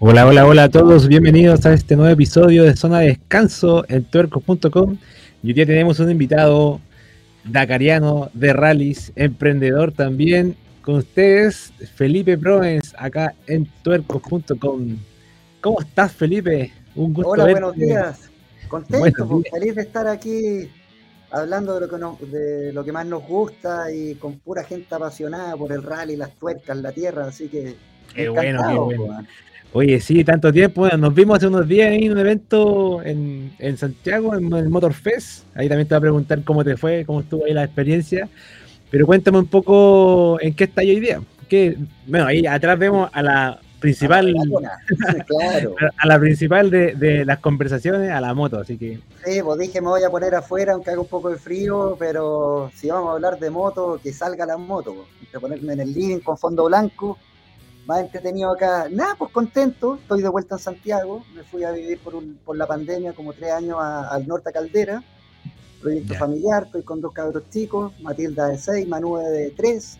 Hola, hola, hola a todos, bienvenidos a este nuevo episodio de Zona de Descanso en tuercos.com. Y hoy día tenemos un invitado dakariano de rallies, emprendedor también, con ustedes, Felipe Provence, acá en tuercos.com. ¿Cómo estás, Felipe? Un gusto Hola, buenos días. Contento, pues, feliz de estar aquí hablando de lo, que de lo que más nos gusta y con pura gente apasionada por el rally, las tuercas, la tierra, así que... Qué bueno, qué bueno. Oye, sí, tanto tiempo. Nos vimos hace unos días en un evento en, Santiago, en el Motor Fest. Ahí también te voy a preguntar cómo te fue, cómo estuvo ahí la experiencia. Pero cuéntame un poco en qué está hoy día. Que, bueno, ahí atrás vemos a la principal, a la principal de, las conversaciones, a la moto, así que. Sí, pues dije me voy a poner afuera, aunque haga un poco de frío, pero si vamos a hablar de moto, que salga la moto, pues. ponerme en el living con fondo blanco más entretenido acá. Nada, pues contento, estoy de vuelta en Santiago, me fui a vivir por, por la pandemia como tres años al norte a Caldera, proyecto familiar, estoy con dos cabros chicos, Matilda de seis, Manuel de tres,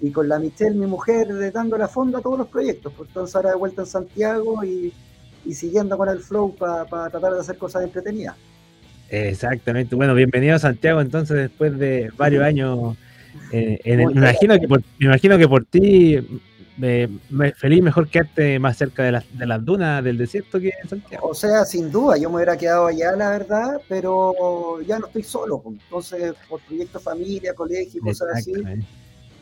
y con la Michelle, mi mujer, dando la fonda a todos los proyectos, pues entonces ahora de vuelta en Santiago y, siguiendo con el flow para tratar de hacer cosas entretenidas. Exactamente, bueno, bienvenido a Santiago entonces después de varios años. Eh, me, imagino que me imagino que por ti me, feliz mejor quedarte más cerca de las, de las dunas del desierto que en Santiago. O sea, sin duda, yo me hubiera quedado allá, la verdad, pero ya no estoy solo. Pues. Entonces, por proyecto familia, colegio, cosas así,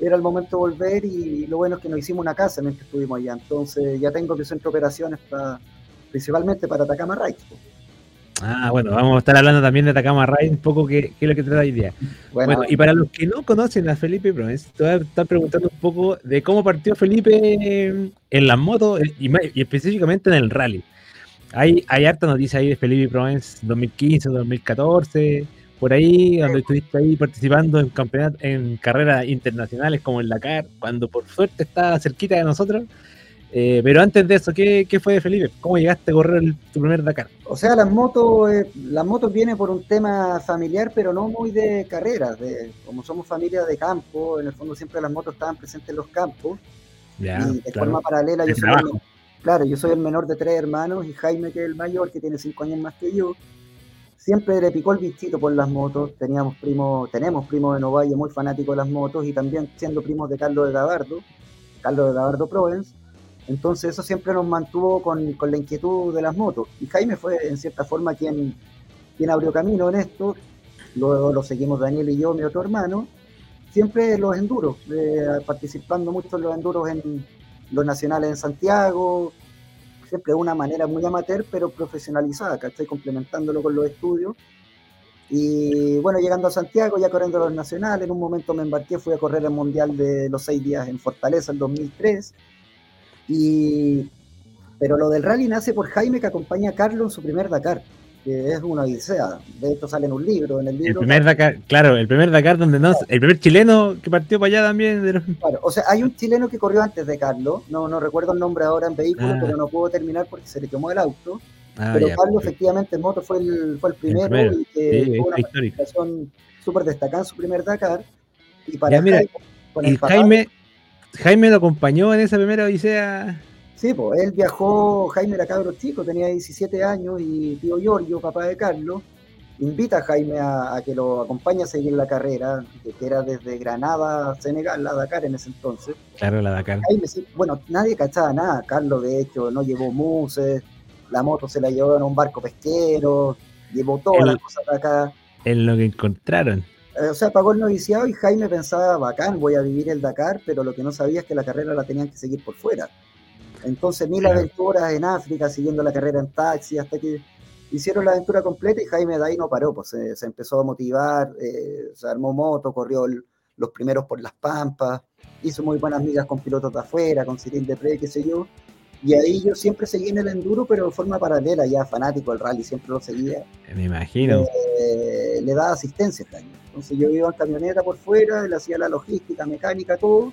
era el momento de volver y lo bueno es que nos hicimos una casa mientras estuvimos allá. Entonces, ya tengo que centro operaciones para, principalmente para Atacama Rights. Pues. Ah, bueno, vamos a estar hablando también de Takama Ray, un poco qué, es lo que trata hoy día. Bueno, y para los que no conocen a Felipe Promes, te voy a estar preguntando un poco de cómo partió Felipe en las motos y, específicamente en el rally. Hay, hay harta noticia ahí de Felipe Promes 2015, 2014, por ahí, donde estuviste ahí participando en campeonatos, en carreras internacionales como el Dakar, cuando por suerte está cerquita de nosotros. Eh, pero antes de eso, ¿qué, fue de Felipe? ¿Cómo llegaste a correr tu primer Dakar? O sea, las motos, eh, las motos vienen por un tema familiar, pero no muy de carreras. De, como somos familia de campo, en el fondo siempre las motos estaban presentes en los campos. y de forma paralela, yo soy, el, claro, yo soy el menor de tres hermanos y Jaime, que es el mayor, que tiene cinco años más que yo, siempre le picó el bichito por las motos. Teníamos primo, tenemos primos de Novalle muy fanáticos de las motos y también siendo primos de Carlos de Gabardo, Carlos de Gabardo Provence entonces eso siempre nos mantuvo con, la inquietud de las motos. Y Jaime fue en cierta forma quien, quien abrió camino en esto. Luego lo seguimos Daniel y yo, mi otro hermano. Siempre los enduros, eh, participando mucho en los enduros en los nacionales en Santiago. Siempre de una manera muy amateur, pero profesionalizada, que estoy complementándolo con los estudios. Y bueno, llegando a Santiago, ya corriendo los nacionales, en un momento me embarqué, fui a correr el Mundial de los seis días en Fortaleza en 2003 y, pero lo del rally nace por Jaime que acompaña a Carlos en su primer Dakar, que es una odisea. De esto sale en un libro. En el, libro, el primer Dakar, claro, el primer Dakar donde no, el primer chileno que partió para allá también. Claro, o sea, hay un chileno que corrió antes de Carlos, no, no recuerdo el nombre ahora en vehículo, ah. pero no pudo terminar porque se le quemó el auto. Ah, pero Carlos, efectivamente, en moto fue el, fue el primero, y que tuvo una participación súper destacada en su primer Dakar. Y para Jaime, el Jaime, Jaime lo acompañó en esa primera odisea. Sí, pues él viajó, Jaime era cabro chico, tenía 17 años y tío Giorgio, papá de Carlos, invita a Jaime a, que lo acompañe a seguir la carrera, que era desde Granada, Senegal, la Dakar en ese entonces. Claro, la Dakar. Jaime, bueno, nadie cachaba nada, Carlos de hecho no llevó muses, la moto se la llevó en un barco pesquero, llevó todas las cosas de acá. En lo que encontraron. Eh, o sea, pagó el noviciado y Jaime pensaba, bacán, voy a vivir el Dakar, pero lo que no sabía es que la carrera la tenían que seguir por fuera. Entonces, mil aventuras en África, siguiendo la carrera en taxi, hasta que hicieron la aventura completa y Jaime de ahí no paró, pues se, empezó a motivar, eh, se armó moto, corrió los primeros por las pampas, hizo muy buenas amigas con pilotos de afuera, con Cyril de Pre, qué sé yo. Y ahí yo siempre seguí en el enduro, pero de forma paralela, ya fanático del rally, siempre lo seguía. Me imagino. Eh, le daba asistencia a Jaime. Entonces yo iba en camioneta por fuera, le hacía la logística, mecánica, todo.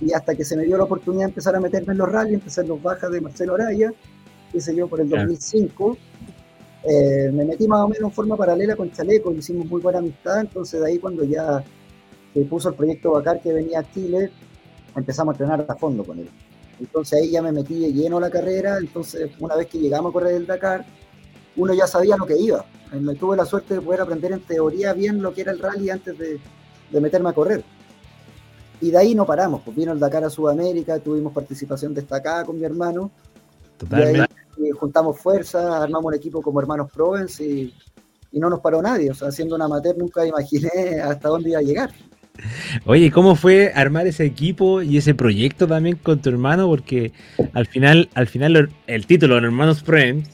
Y hasta que se me dio la oportunidad de empezar a meterme en los rallies, empezar los bajas de Marcelo Araya, sé yo, por el 2005. Eh, me metí más o menos en forma paralela con Chaleco, hicimos muy buena amistad, entonces de ahí cuando ya se puso el proyecto Bacar que venía a Chile, empezamos a entrenar a fondo con él. Entonces ahí ya me metí de lleno a la carrera, entonces una vez que llegamos a correr el Dakar, uno ya sabía lo que iba. Me tuve la suerte de poder aprender en teoría bien lo que era el rally antes de, de meterme a correr. Y de ahí no paramos, pues vino el Dakar a Sudamérica, tuvimos participación destacada con mi hermano. Totalmente. Y juntamos fuerzas, armamos un equipo como hermanos Provence y, y no nos paró nadie. O sea, siendo un amateur nunca imaginé hasta dónde iba a llegar. Oye, ¿cómo fue armar ese equipo y ese proyecto también con tu hermano? Porque al final, al final el título, Hermanos Friends,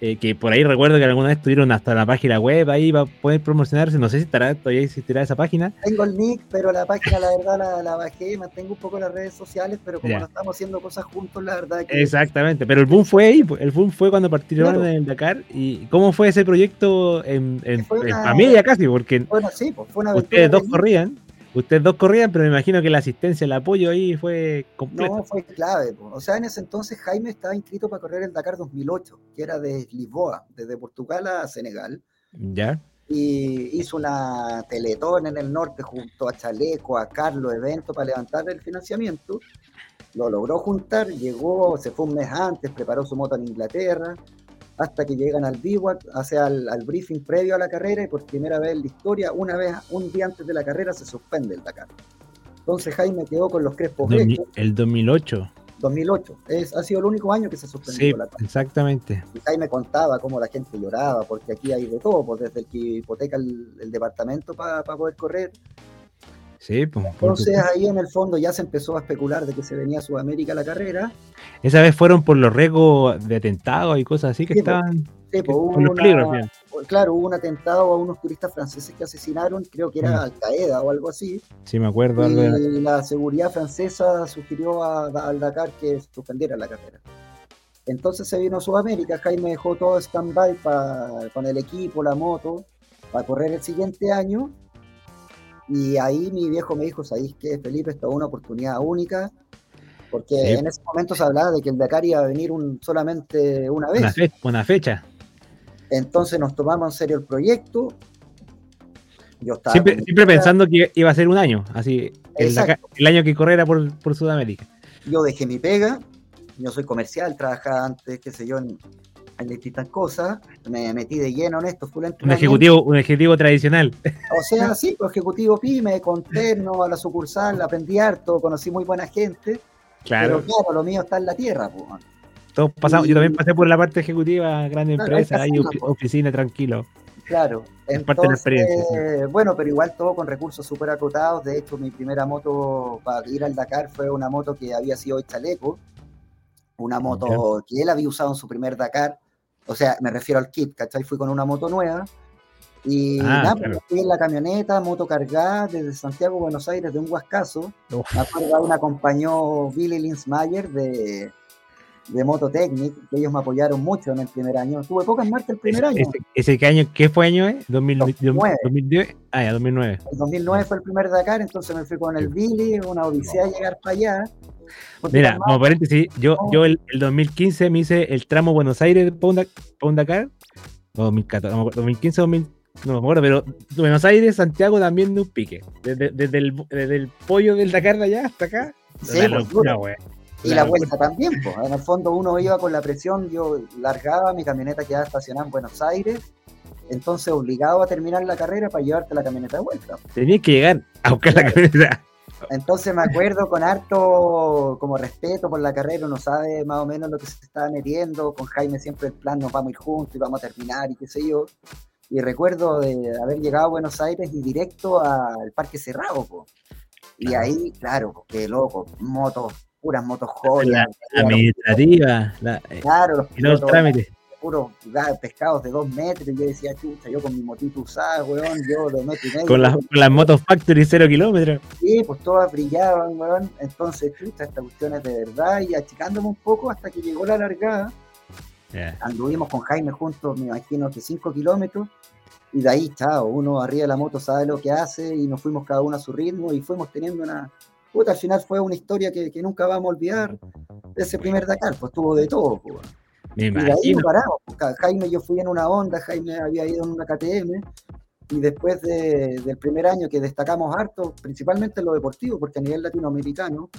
eh, que por ahí recuerdo que alguna vez tuvieron hasta la página web ahí para poder promocionarse. No sé si estará, todavía existirá esa página. Tengo el nick, pero la página la verdad la, la bajé, mantengo un poco las redes sociales, pero como no estamos haciendo cosas juntos, la verdad que... Exactamente, pero el boom fue ahí, el boom fue cuando participaron en el Dakar. ¿Y cómo fue ese proyecto en, familia casi? Porque bueno, sí, pues fue una ustedes dos corrían. Ustedes dos corrían, pero me imagino que la asistencia, el apoyo ahí fue completo. No, fue clave. O sea, en ese entonces Jaime estaba inscrito para correr el Dakar 2008, que era de Lisboa, desde Portugal a Senegal. Ya. Y hizo una teletón en el norte junto a Chaleco, a Carlos, evento para levantar el financiamiento. Lo logró juntar, llegó, se fue un mes antes, preparó su moto en Inglaterra, hasta que llegan al bivouac, hace al, al, briefing previo a la carrera y por primera vez en la historia, una vez, un día antes de la carrera se suspende el Dakar. Entonces Jaime quedó con los crespos El 2008. 2008. Es, ha sido el único año que se suspendió sí, la carrera. exactamente. Y Jaime contaba cómo la gente lloraba, porque aquí hay de todo, pues desde el que hipoteca el, departamento para poder correr, Sí, pues, Entonces ahí en el fondo ya se empezó a especular de que se venía a Sudamérica la carrera. Esa vez fueron por los riesgos de atentados y cosas así que estaban. Sí, pues, hubo claro, hubo un atentado a unos turistas franceses que asesinaron, creo que era mm. Al Qaeda o algo así. Sí, me acuerdo. Y la seguridad francesa sugirió a, al Dakar que suspendiera la carrera. Entonces se vino a Sudamérica, Jaime dejó todo stand-by con el equipo, la moto, para correr el siguiente año y ahí mi viejo me dijo, ¿sabéis que Felipe? Esta es una oportunidad única, porque en ese momento se hablaba de que el Dakar iba a venir un, solamente una vez. Una, fecha. Entonces nos tomamos en serio el proyecto. Yo estaba siempre, pensando que iba a ser un año, así, el, año que corriera por, por Sudamérica. Yo dejé mi pega, yo soy comercial, trabajaba antes, qué sé yo, en, en distintas cosas, me metí de lleno en esto. un ejecutivo, un ejecutivo tradicional. O sea, sí, pues ejecutivo pyme, conterno a la sucursal, aprendí harto, conocí muy buena gente. Claro. Pero claro, lo mío está en la tierra. Pues. Todos pasamos, yo también pasé por la parte ejecutiva, gran empresa, ahí oficina tranquilo. Claro, es parte de la experiencia. Bueno, pero igual todo con recursos súper acotados. De hecho, mi primera moto para ir al Dakar fue una moto que había sido chaleco, una moto que él había usado en su primer Dakar o sea, me refiero al kit, ¿cachai? Fui con una moto nueva y ah, nada, pues, fui en la camioneta, moto cargada desde Santiago Buenos Aires de un Huascazo. Me acuerdo me acompañó Billy Linsmayer de, de Mototechnic, que ellos me apoyaron mucho en el primer año. Tuve pocas marcas el primer año. ¿Ese, qué año? ¿Qué fue año? Eh? 2009. 2010. Ah, ya, 2009. El 2009 fue el primer Dakar, entonces me fui con el Billy, una odisea llegar para allá. Mira, como paréntesis, yo, yo el, 2015 me hice el tramo Buenos Aires para un Dakar, 2014, 2015 2000, no me acuerdo, pero Buenos Aires, Santiago también de un pique. Desde, desde, el, desde el pollo del Dakar de allá hasta acá. Sí, pues, Y la, vuelta también, pues. En el fondo uno iba con la presión, yo largaba, mi camioneta quedaba estacionada en Buenos Aires, entonces obligado a terminar la carrera para llevarte la camioneta de vuelta. Tenías que llegar a buscar la camioneta. Entonces me acuerdo con harto como respeto por la carrera, uno sabe más o menos lo que se estaba metiendo, con Jaime siempre el plan nos vamos a ir juntos y vamos a terminar y qué sé yo. Y recuerdo de haber llegado a Buenos Aires y directo al Parque Cerrado, y ahí, claro, qué loco, motos, puras motos joyas. La, administrativa, claro, los, trámites puros pescados de dos metros. Y yo decía, chucha, yo con mi motito usada, weón, yo de metro y medio. Con, las motos Factory cero kilómetros. Sí, pues todas brillaban, weón. Entonces, chucha, esta cuestión es de verdad. Y achicándome un poco hasta que llegó la largada. Anduvimos con Jaime juntos, me imagino que cinco kilómetros. Y de ahí, chao, uno arriba de la moto sabe lo que hace y nos fuimos cada uno a su ritmo y fuimos teniendo una, puta, al final fue una historia que, que, nunca vamos a olvidar. Ese primer Dakar, pues tuvo de todo. Pues. Me y ahí no paramos. Jaime, yo fui en una onda, Jaime había ido en una KTM, y después del primer año que destacamos harto, principalmente en lo deportivo, porque a nivel latinoamericano,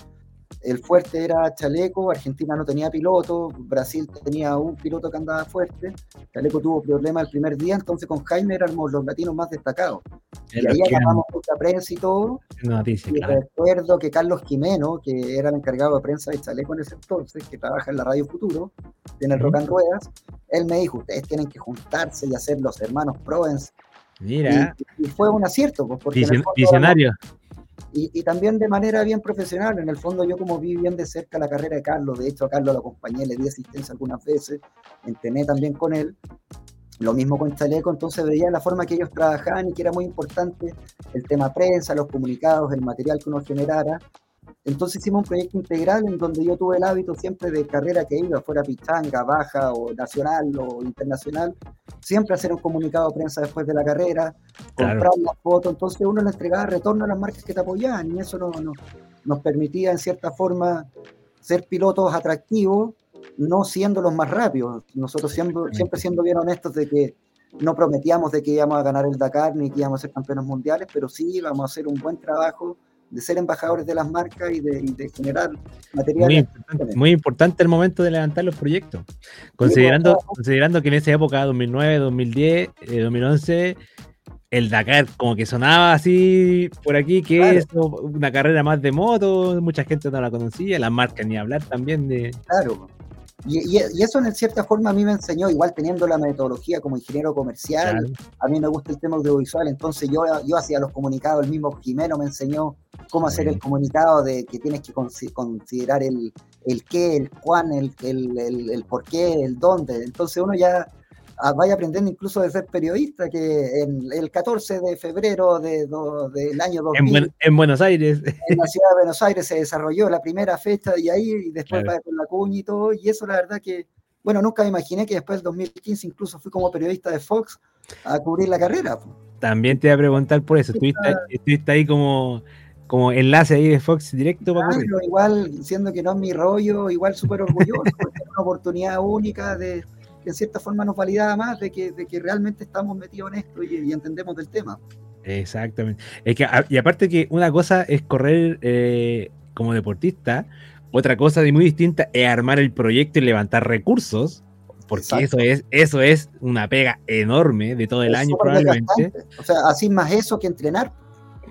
el fuerte era Chaleco, Argentina no tenía piloto, Brasil tenía un piloto que andaba fuerte, Chaleco tuvo problemas el primer día, entonces con Jaime éramos los latinos más destacados. y ahí agarramos mucha prensa y todo. y recuerdo que Carlos Jimeno, que era el encargado de prensa de Chaleco en ese entonces, que trabaja en la Radio Futuro, en el Rock and Ruedas, él me dijo, ustedes tienen que juntarse y hacer los hermanos Provence. Mira. Y, fue un acierto, pues, porque visionario. Y, también de manera bien profesional. En el fondo yo como vi bien de cerca la carrera de Carlos, de hecho a Carlos lo acompañé, le di asistencia algunas veces, entrené también con él. Lo mismo con Chaleco, entonces veía la forma que ellos trabajaban y que era muy importante el tema prensa, los comunicados, el material que uno generara. Entonces hicimos un proyecto integral en donde yo tuve el hábito siempre de carrera que iba, fuera pichanga, baja o nacional o internacional, siempre hacer un comunicado de prensa después de la carrera, comprar la foto, entonces uno le entregaba retorno a las marcas que te apoyaban y eso no, nos permitía en cierta forma ser pilotos atractivos, no siendo los más rápidos. Nosotros siempre, siempre siendo bien honestos de que no prometíamos de que íbamos a ganar el Dakar ni que íbamos a ser campeones mundiales, pero sí íbamos a hacer un buen trabajo de ser embajadores de las marcas y de, generar materiales. Muy importante, el momento de levantar los proyectos. Considerando, considerando que en esa época, 2009, 2010, 2011, el Dakar como que sonaba así por aquí, que es una carrera más de moto, mucha gente no la conocía, las marcas ni hablar también de... Claro, y, eso en cierta forma a mí me enseñó, igual teniendo la metodología como ingeniero comercial, a mí me gusta el tema audiovisual, entonces yo, yo hacía los comunicados, el mismo Jimeno me enseñó cómo hacer el comunicado de que tienes que considerar el, el qué, el cuán, el, el, el, el por qué, el dónde. Entonces uno ya vaya aprendiendo incluso de ser periodista, que en el 14 de febrero de, del año 2000... En, Buenos Aires. En la ciudad de Buenos Aires se desarrolló la primera fecha y ahí y después va con la cuña y todo, y eso la verdad que, bueno, nunca me imaginé que después del 2015 incluso fui como periodista de Fox a cubrir la carrera. También te voy a preguntar por eso, estuviste, ahí como como enlace ahí de Fox directo para igual siendo que no es mi rollo, igual súper orgulloso, porque es una oportunidad única de, que en cierta forma nos validaba más de que, de que realmente estamos metidos en esto y, entendemos del tema. Exactamente. Es que, y aparte que una cosa es correr eh, como deportista, otra cosa muy distinta es armar el proyecto y levantar recursos, porque eso es, eso es una pega enorme de todo el año probablemente. O sea, así más eso que entrenar.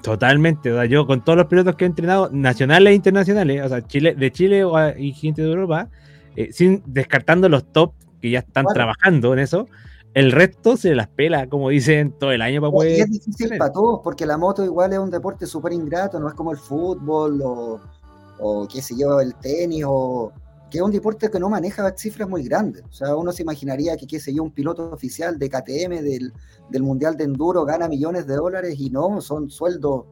Totalmente, yo con todos los pilotos que he entrenado, nacionales e internacionales, o sea, Chile, de Chile y gente de Europa, eh, sin descartando los top que ya están trabajando en eso. El resto se las pela, como dicen, todo el año para poder. Y es difícil para todos, porque la moto igual es un deporte súper ingrato, no es como el fútbol o, o, qué sé yo, el tenis, o que es un deporte que no maneja cifras muy grandes. O sea, uno se imaginaría que, qué sé yo, un piloto oficial de KTM del, del Mundial de Enduro gana millones de dólares y no, son sueldos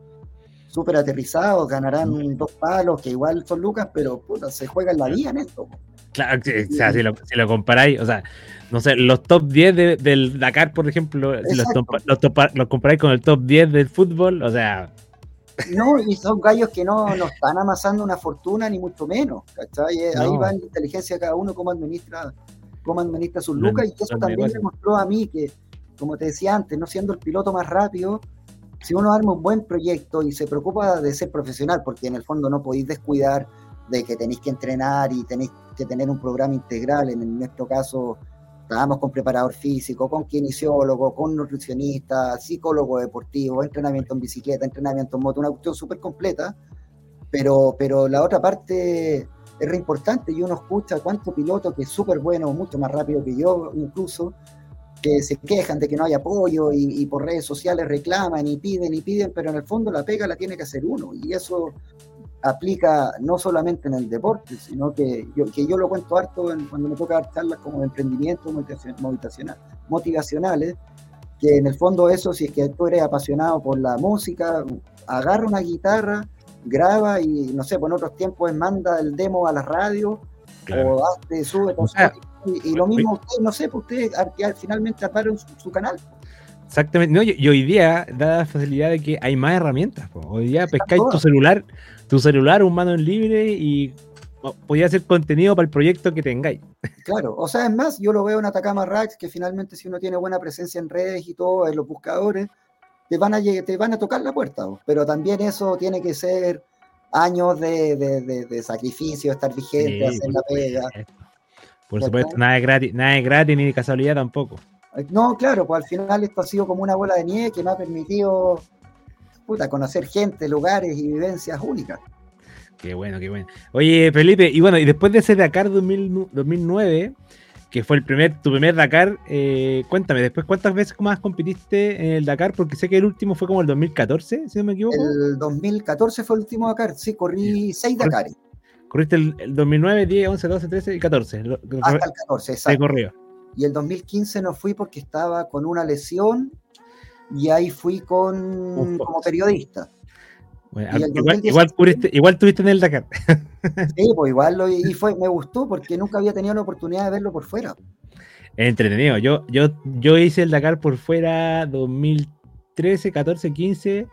súper aterrizados, ganarán dos palos, que igual son lucas, pero puta, se juega en la vida en esto. Claro, o sea, si lo, si lo, comparáis, o sea, no sé, los top 10 del Dakar, por ejemplo, si los, los, comparáis con el top 10 del fútbol, o sea. No, y son gallos que no, no están amasando una fortuna, ni mucho menos, ¿cachai? Eh, ahí va la inteligencia de cada uno, cómo administra, cómo administra sus lucas, y eso también me mostró a mí que, como te decía antes, no siendo el piloto más rápido, si uno arma un buen proyecto y se preocupa de ser profesional, porque en el fondo no podéis descuidar de que tenéis que entrenar y tenéis que tener un programa integral. En nuestro caso, estábamos con preparador físico, con kinesiólogo, con nutricionista, psicólogo deportivo, entrenamiento en bicicleta, entrenamiento en moto, una cuestión súper completa. Pero, pero la otra parte es re importante y uno escucha cuánto piloto que es súper bueno, mucho más rápido que yo incluso, que se quejan de que no hay apoyo y, y, por redes sociales reclaman y piden y piden, pero en el fondo la pega la tiene que hacer uno. Y eso aplica no solamente en el deporte, sino que yo, que yo lo cuento harto cuando me toca dar charlas como de emprendimiento motivacional, motivacionales, que en el fondo eso, si es que tú eres apasionado por la música, agarra una guitarra, graba y no sé, por otros tiempos manda el demo a la radio o hazte, sube y, lo mismo no sé, pues usted finalmente armaron su, canal. Exactamente, no, y, hoy día da la facilidad de que hay más herramientas. Hoy día pescáis tu celular, tu celular, un mano en libre y podía hacer contenido para el proyecto que tengáis. Claro, o sea, es más, yo lo veo en Atacama Racks, que finalmente si uno tiene buena presencia en redes y todo, en los buscadores, te van a, te van a tocar la puerta, pero también eso tiene que ser años de, de, sacrificio, estar vigente, hacer la pega. Por supuesto, nada es gratis, nada es gratis ni de casualidad tampoco. No, claro, pues al final esto ha sido como una bola de nieve que me ha permitido puta, conocer gente, lugares y vivencias únicas. Qué bueno, qué bueno. Oye, Felipe, y bueno, y después de ese Dakar 2009, que fue el primer, tu primer Dakar, eh, cuéntame, después cuántas veces más compitiste en el Dakar, porque sé que el último fue como el 2014, si no me equivoco. El 2014 fue el último Dakar, sí, corrí seis Dakares. Corriste el, 2009, 10, 11, 12, 13 y 14. Hasta el 14, exacto. corrió. Y el 2015 no fui porque estaba con una lesión y ahí fui con como periodista. Igual, igual, tuviste en el Dakar. sí, pues igual lo, y fue, me gustó porque nunca había tenido la oportunidad de verlo por fuera. Entretenido. Yo, yo, yo hice el Dakar por fuera 2013, 14, 15.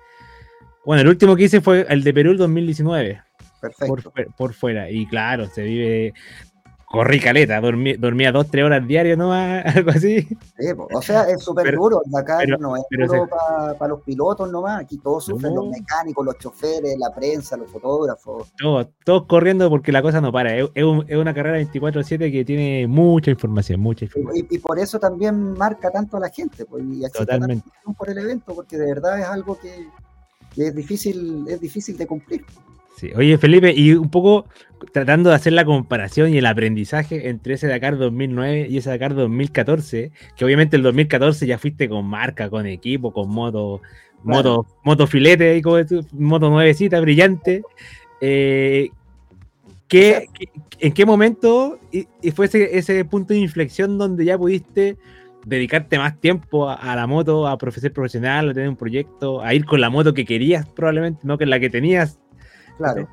Bueno, el último que hice fue el de Perú el 2019. Perfecto. Por, por, fuera. Y claro, se vive corrí caleta, dormí, dormía dos, tres horas diarias nomás, algo así. Sí, o sea, es súper duro, acá no es duro para los pilotos nomás, aquí todos sufren, los mecánicos, los choferes, la prensa, los fotógrafos. Todos, todos corriendo porque la cosa no para, es, una carrera 24-7 que tiene mucha información, mucha información. Y, por eso también marca tanto a la gente, pues, y Totalmente. por el evento, porque de verdad es algo que, que es difícil, es difícil de cumplir. Oye, Felipe, y un poco tratando de hacer la comparación y el aprendizaje entre ese Dakar 2009 y ese Dakar 2014, que obviamente el 2014 ya fuiste con marca, con equipo, con moto, moto, moto filete, moto nuevecita, brillante. Eh, ¿En qué momento y, fue ese, punto de inflexión donde ya pudiste dedicarte más tiempo a, la moto, a profesor profesional, a tener un proyecto, a ir con la moto que querías probablemente, no con la que tenías Claro.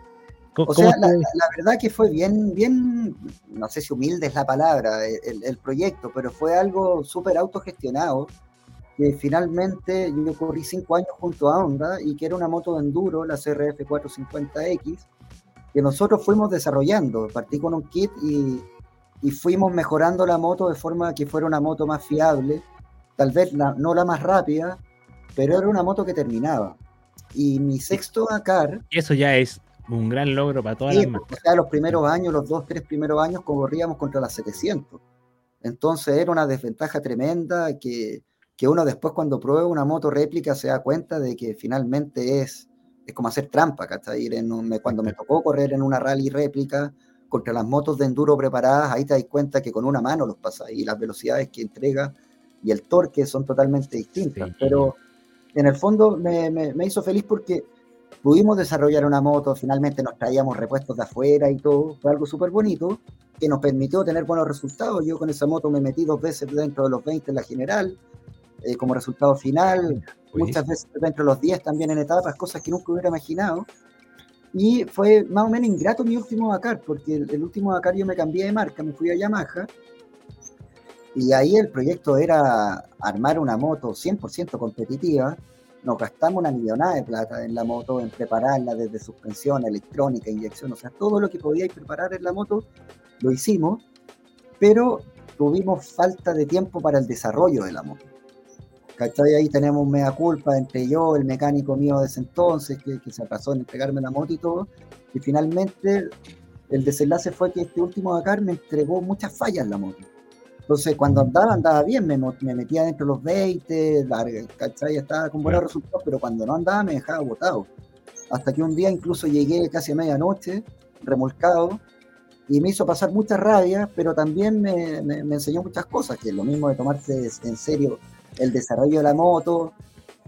O sea, la, verdad que fue bien, bien, no sé si humilde es la palabra, el, proyecto, pero fue algo súper autogestionado, que finalmente yo corrí cinco años junto a Honda y que era una moto de enduro, la CRF 450X, que nosotros fuimos desarrollando. Partí con un kit y, y fuimos mejorando la moto de forma que fuera una moto más fiable, tal vez no la más rápida, pero era una moto que terminaba. Y mi sexto Dakar. Eso ya es un gran logro para todas las marcas. O sea, los primeros años, los dos, tres primeros años, corríamos contra las 700. Entonces era una desventaja tremenda que, que uno después cuando prueba una moto réplica se da cuenta de que finalmente es, es como hacer trampa, ¿cachai? En cuando me tocó correr en una rally réplica contra las motos de enduro preparadas, ahí te das cuenta que con una mano los pasa y las velocidades que entrega y el torque son totalmente distintas. Pero en el fondo me, me, hizo feliz porque pudimos desarrollar una moto, finalmente nos traíamos repuestos de afuera y todo, fue algo súper bonito que nos permitió tener buenos resultados. Yo con esa moto me metí dos veces dentro de los 20 en la general, eh, como resultado final, muchas veces dentro de los 10 también en etapas, cosas que nunca hubiera imaginado. Y fue más o menos ingrato mi último Dakar, porque el, el último Dakar yo me cambié de marca, me fui a Yamaha y ahí el proyecto era armar una moto 100% competitiva. Nos gastamos una millonada de plata en la moto, en prepararla desde suspensión, electrónica, inyección, o sea, todo lo que podíais preparar en la moto lo hicimos, pero tuvimos falta de tiempo para el desarrollo de la moto. ¿Cachai? Ahí tenemos mea culpa entre yo, el mecánico mío de ese entonces, que, se pasó en entregarme la moto y todo. Y finalmente el desenlace fue que este último Dakar me entregó muchas fallas la moto. Entonces, cuando andaba, andaba bien, me, metía dentro de los 20, ¿cachai? Estaba con buenos resultados, pero cuando no andaba me dejaba botado. Hasta que un día incluso llegué casi a medianoche, remolcado, y me hizo pasar mucha rabia, pero también me, enseñó muchas cosas, que es lo mismo de tomarse en serio el desarrollo de la moto,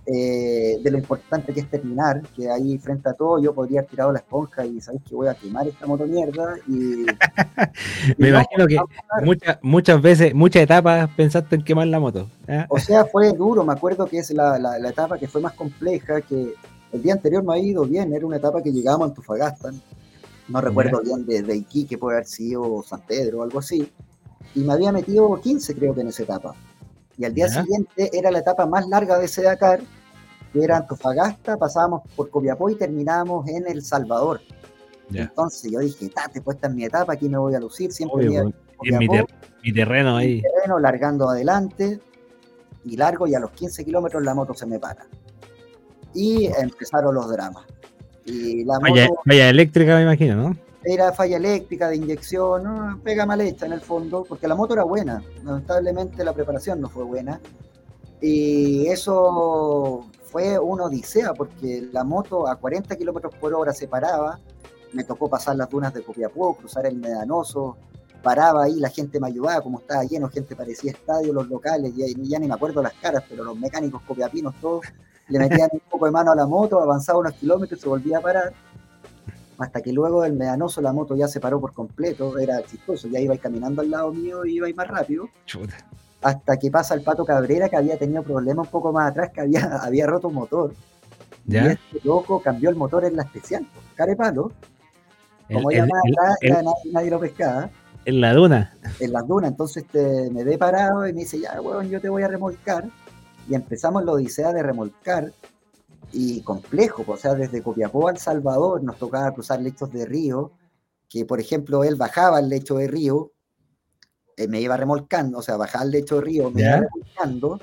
eh, de lo importante que es terminar, que ahí frente a todo yo podría haber tirado la esponja y sabéis que voy a quemar esta moto mierda. Y, Me imagino que muchas, muchas veces, muchas etapas pensaste en quemar la moto. ¿eh? O sea, fue duro, me acuerdo que es la, la, etapa que fue más compleja, que el día anterior me ha ido bien, era una etapa que llegamos a Antofagasta, no recuerdo bien de, de Iquique, puede haber sido San Pedro o algo así, y me había metido 15 creo que en esa etapa y al día siguiente era la etapa más larga de ese Dakar, que era Antofagasta, pasábamos por Copiapó y terminábamos en El Salvador. Entonces yo dije, tate, pues esta es mi etapa, aquí me voy a lucir, siempre mi, mi, terreno ahí. Mi terreno largando adelante y largo y a los 15 kilómetros la moto se me para. Y empezaron los dramas. Y la falla eléctrica, me imagino, ¿no? Era falla eléctrica de inyección, pega mal hecha en el fondo, porque la moto era buena. Lamentablemente la preparación no fue buena. Y eso fue una odisea, porque la moto a 40 kilómetros por hora se paraba. Me tocó pasar las dunas de Copiapó, cruzar el Medanoso, paraba ahí, la gente me ayudaba, como estaba lleno, gente parecía estadio, los locales, ya, ya ni me acuerdo las caras, pero los mecánicos copiapinos todos le metían un poco de mano a la moto, avanzaba unos kilómetros se volvía a parar. Hasta que luego del medanoso la moto ya se paró por completo, era chistoso, ya iba caminando al lado mío y iba más rápido. Hasta que pasa el Pato Cabrera, que había tenido problemas un poco más atrás, que había, había roto un motor. Y este loco cambió el motor en la especial, carepalo. Como ya más atrás, nadie, nadie, lo pescaba. En la duna. En la duna, entonces este, me ve parado y me dice, ya, weón, yo te voy a remolcar. Y empezamos la odisea de remolcar y complejo, o sea, desde Copiapó al Salvador nos tocaba cruzar lechos de río, que por ejemplo él bajaba el lecho de río, eh, me iba remolcando, o sea, bajaba el lecho de río, me iba remolcando,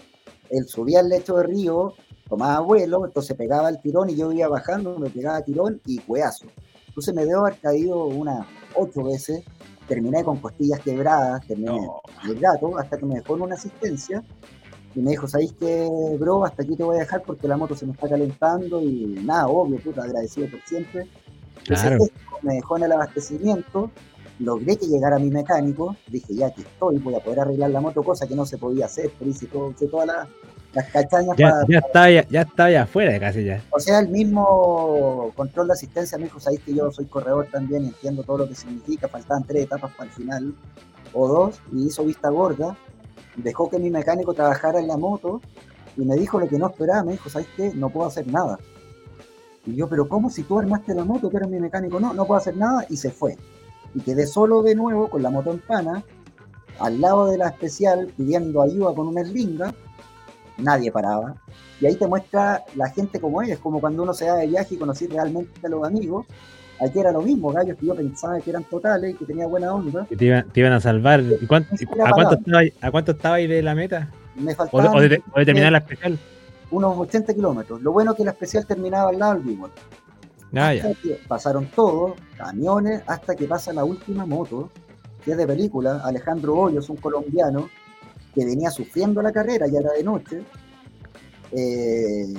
él subía el lecho de río, tomaba vuelo, entonces pegaba el tirón y yo iba bajando, me pegaba tirón y cueazo. Entonces me debo haber caído unas ocho veces terminé con costillas quebradas, terminé el gato, hasta que me dejó en una asistencia y me dijo, ¿sabéis qué, bro? Hasta aquí te voy a dejar porque la moto se me está calentando y nada, obvio, puta, agradecido por siempre. Claro. me dejó en el abastecimiento, logré que llegara mi mecánico, dije, ya que estoy, voy a poder arreglar la moto, cosa que no se podía hacer, pero hice, todo, todas las las cachañas ya, para, ya está ya, ya está ya afuera casi ya. O sea, el mismo control de asistencia me dijo, sabéis que yo soy corredor también y entiendo todo lo que significa, faltaban tres etapas para el final, o dos, y hizo vista gorda, dejó que mi mecánico trabajara en la moto y me dijo lo que no esperaba, me dijo, ¿sabéis qué? No puedo hacer nada. Y yo, pero ¿cómo si tú armaste la moto, que eres mi mecánico? No, no puedo hacer nada y se fue. Y quedé solo de nuevo con la moto en pana, al lado de la especial, pidiendo ayuda con una eslinga, nadie paraba. Y ahí te muestra la gente como es, como cuando uno se da de viaje y conocí realmente a los amigos. Aquí era lo mismo, gallos que yo pensaba que eran totales, que tenía buena onda. Que te, iban, a salvar. ¿Y a, cuánto estaba, ¿A cuánto estaba ahí de la meta? Me faltaban, o, de, terminar la especial. Unos 80 kilómetros. Lo bueno es que la especial terminaba al lado del Bigol. Ah, ya. Pasaron todos, camiones, hasta que pasa la última moto, que es de película, Alejandro Hoyos, un colombiano, que venía sufriendo la carrera, ya era de noche. Eh,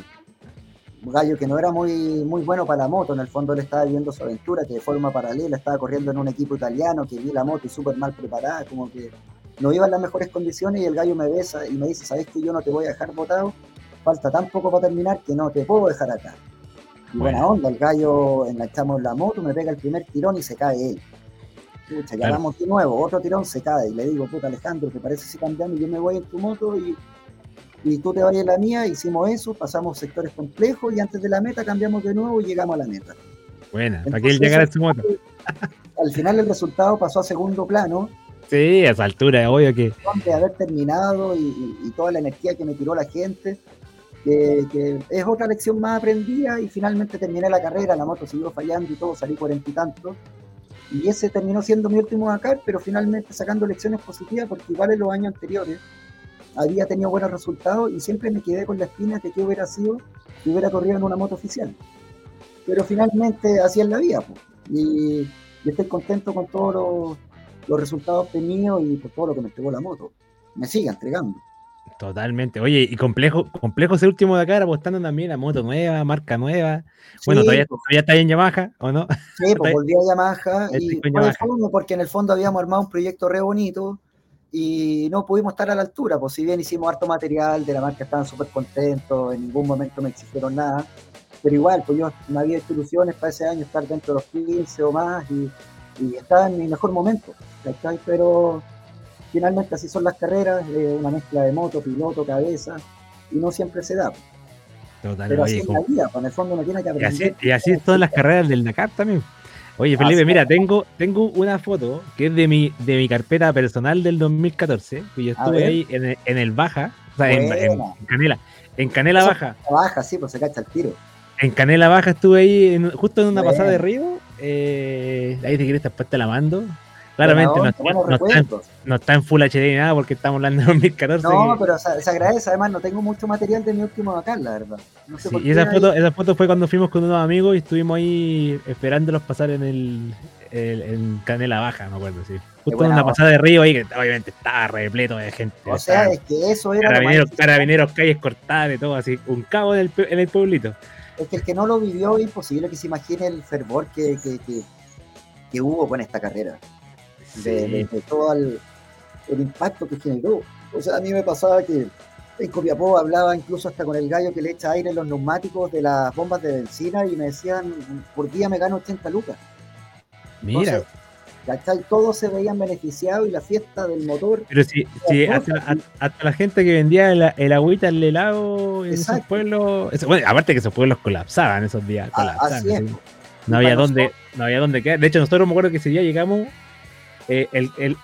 gallo que no era muy, muy bueno para la moto, en el fondo le estaba viendo su aventura, que de forma paralela estaba corriendo en un equipo italiano, que vi la moto y súper mal preparada, como que no iba en las mejores condiciones y el gallo me besa y me dice, ¿sabes que yo no te voy a dejar botado? Falta tan poco para terminar que no te puedo dejar acá. Y buena onda, el gallo enganchamos la moto, me pega el primer tirón y se cae él ya vamos de nuevo, otro tirón se cae. Y le digo, puta Alejandro, ¿te parece si cambiamos? Yo me voy en tu moto y, y tú te vas en la mía. Hicimos eso, pasamos sectores complejos y antes de la meta cambiamos de nuevo y llegamos a la meta. Buena, para que él llegara a su moto. Al final el resultado pasó a segundo plano. Sí, a esa altura, obvio que. De haber terminado y, toda la energía que me tiró la gente, que, que, es otra lección más aprendida y finalmente terminé la carrera, la moto siguió fallando y todo, salí cuarenta y tantos y ese terminó siendo mi último Dakar, pero finalmente sacando lecciones positivas, porque igual en los años anteriores había tenido buenos resultados y siempre me quedé con la espina de que hubiera sido si hubiera corrido en una moto oficial. Pero finalmente así es la vida, y, estoy contento con todos los, los resultados obtenidos y por todo lo que me entregó la moto. Me sigue entregando. Totalmente. Oye, y complejo, complejo ese último de acá, apostando también a moto nueva, marca nueva. bueno, todavía, pues. todavía está en Yamaha, ¿o no? Sí, pues volví a Yamaha y fue porque en el fondo habíamos armado un proyecto re bonito y no pudimos estar a la altura, pues si bien hicimos harto material de la marca, estaban súper contentos, en ningún momento me exigieron nada, pero igual, pues yo no había ilusiones para ese año estar dentro de los 15 o más y, y estaba en mi mejor momento, Pero finalmente así son las carreras, una mezcla de moto, piloto, cabeza, y no siempre se da. Pero así es la vida, pues, el fondo uno tiene que aprender. Y así, es todas las carreras del Dakar también. Oye, Felipe, mira, tengo, tengo una foto que es de mi, de mi carpeta personal del 2014, que yo estuve ahí en el, Baja, o sea, en, Canela, en Canela Baja. Baja, sí, pues se cacha el tiro. En Canela Baja estuve ahí justo en una pasada de río, eh, ahí te quieres después te la mando, Claramente no, está, en Full HD ni nada porque estamos hablando de 2014. No, pero se, agradece. Además, no tengo mucho material de mi último acá, la verdad. y esa foto, esa foto fue cuando fuimos con unos amigos y estuvimos ahí esperándolos pasar en el, en Canela Baja, me acuerdo, sí. Justo en una pasada de río ahí que obviamente estaba repleto de gente. O sea, es que eso era. Carabineros, carabineros calles cortadas, de todo así. Un cabo en el, en el pueblito. Es que el que no lo vivió es imposible que se imagine el fervor que, que, que, que hubo con esta carrera de, todo el, impacto que generó. O sea, a mí me pasaba que en Copiapó hablaba incluso hasta con el gallo que le echa aire en los neumáticos de las bombas de benzina y me decían, por día me gano 80 lucas. Mira. Todos se veían beneficiados y la fiesta del motor. Pero si, hasta, la gente que vendía el, agüita, el helado en esos pueblos. bueno, aparte que esos pueblos colapsaban esos días. Colapsaban, No había dónde, no había dónde quedar. De hecho, nosotros me acuerdo que ese día llegamos eh, el, el,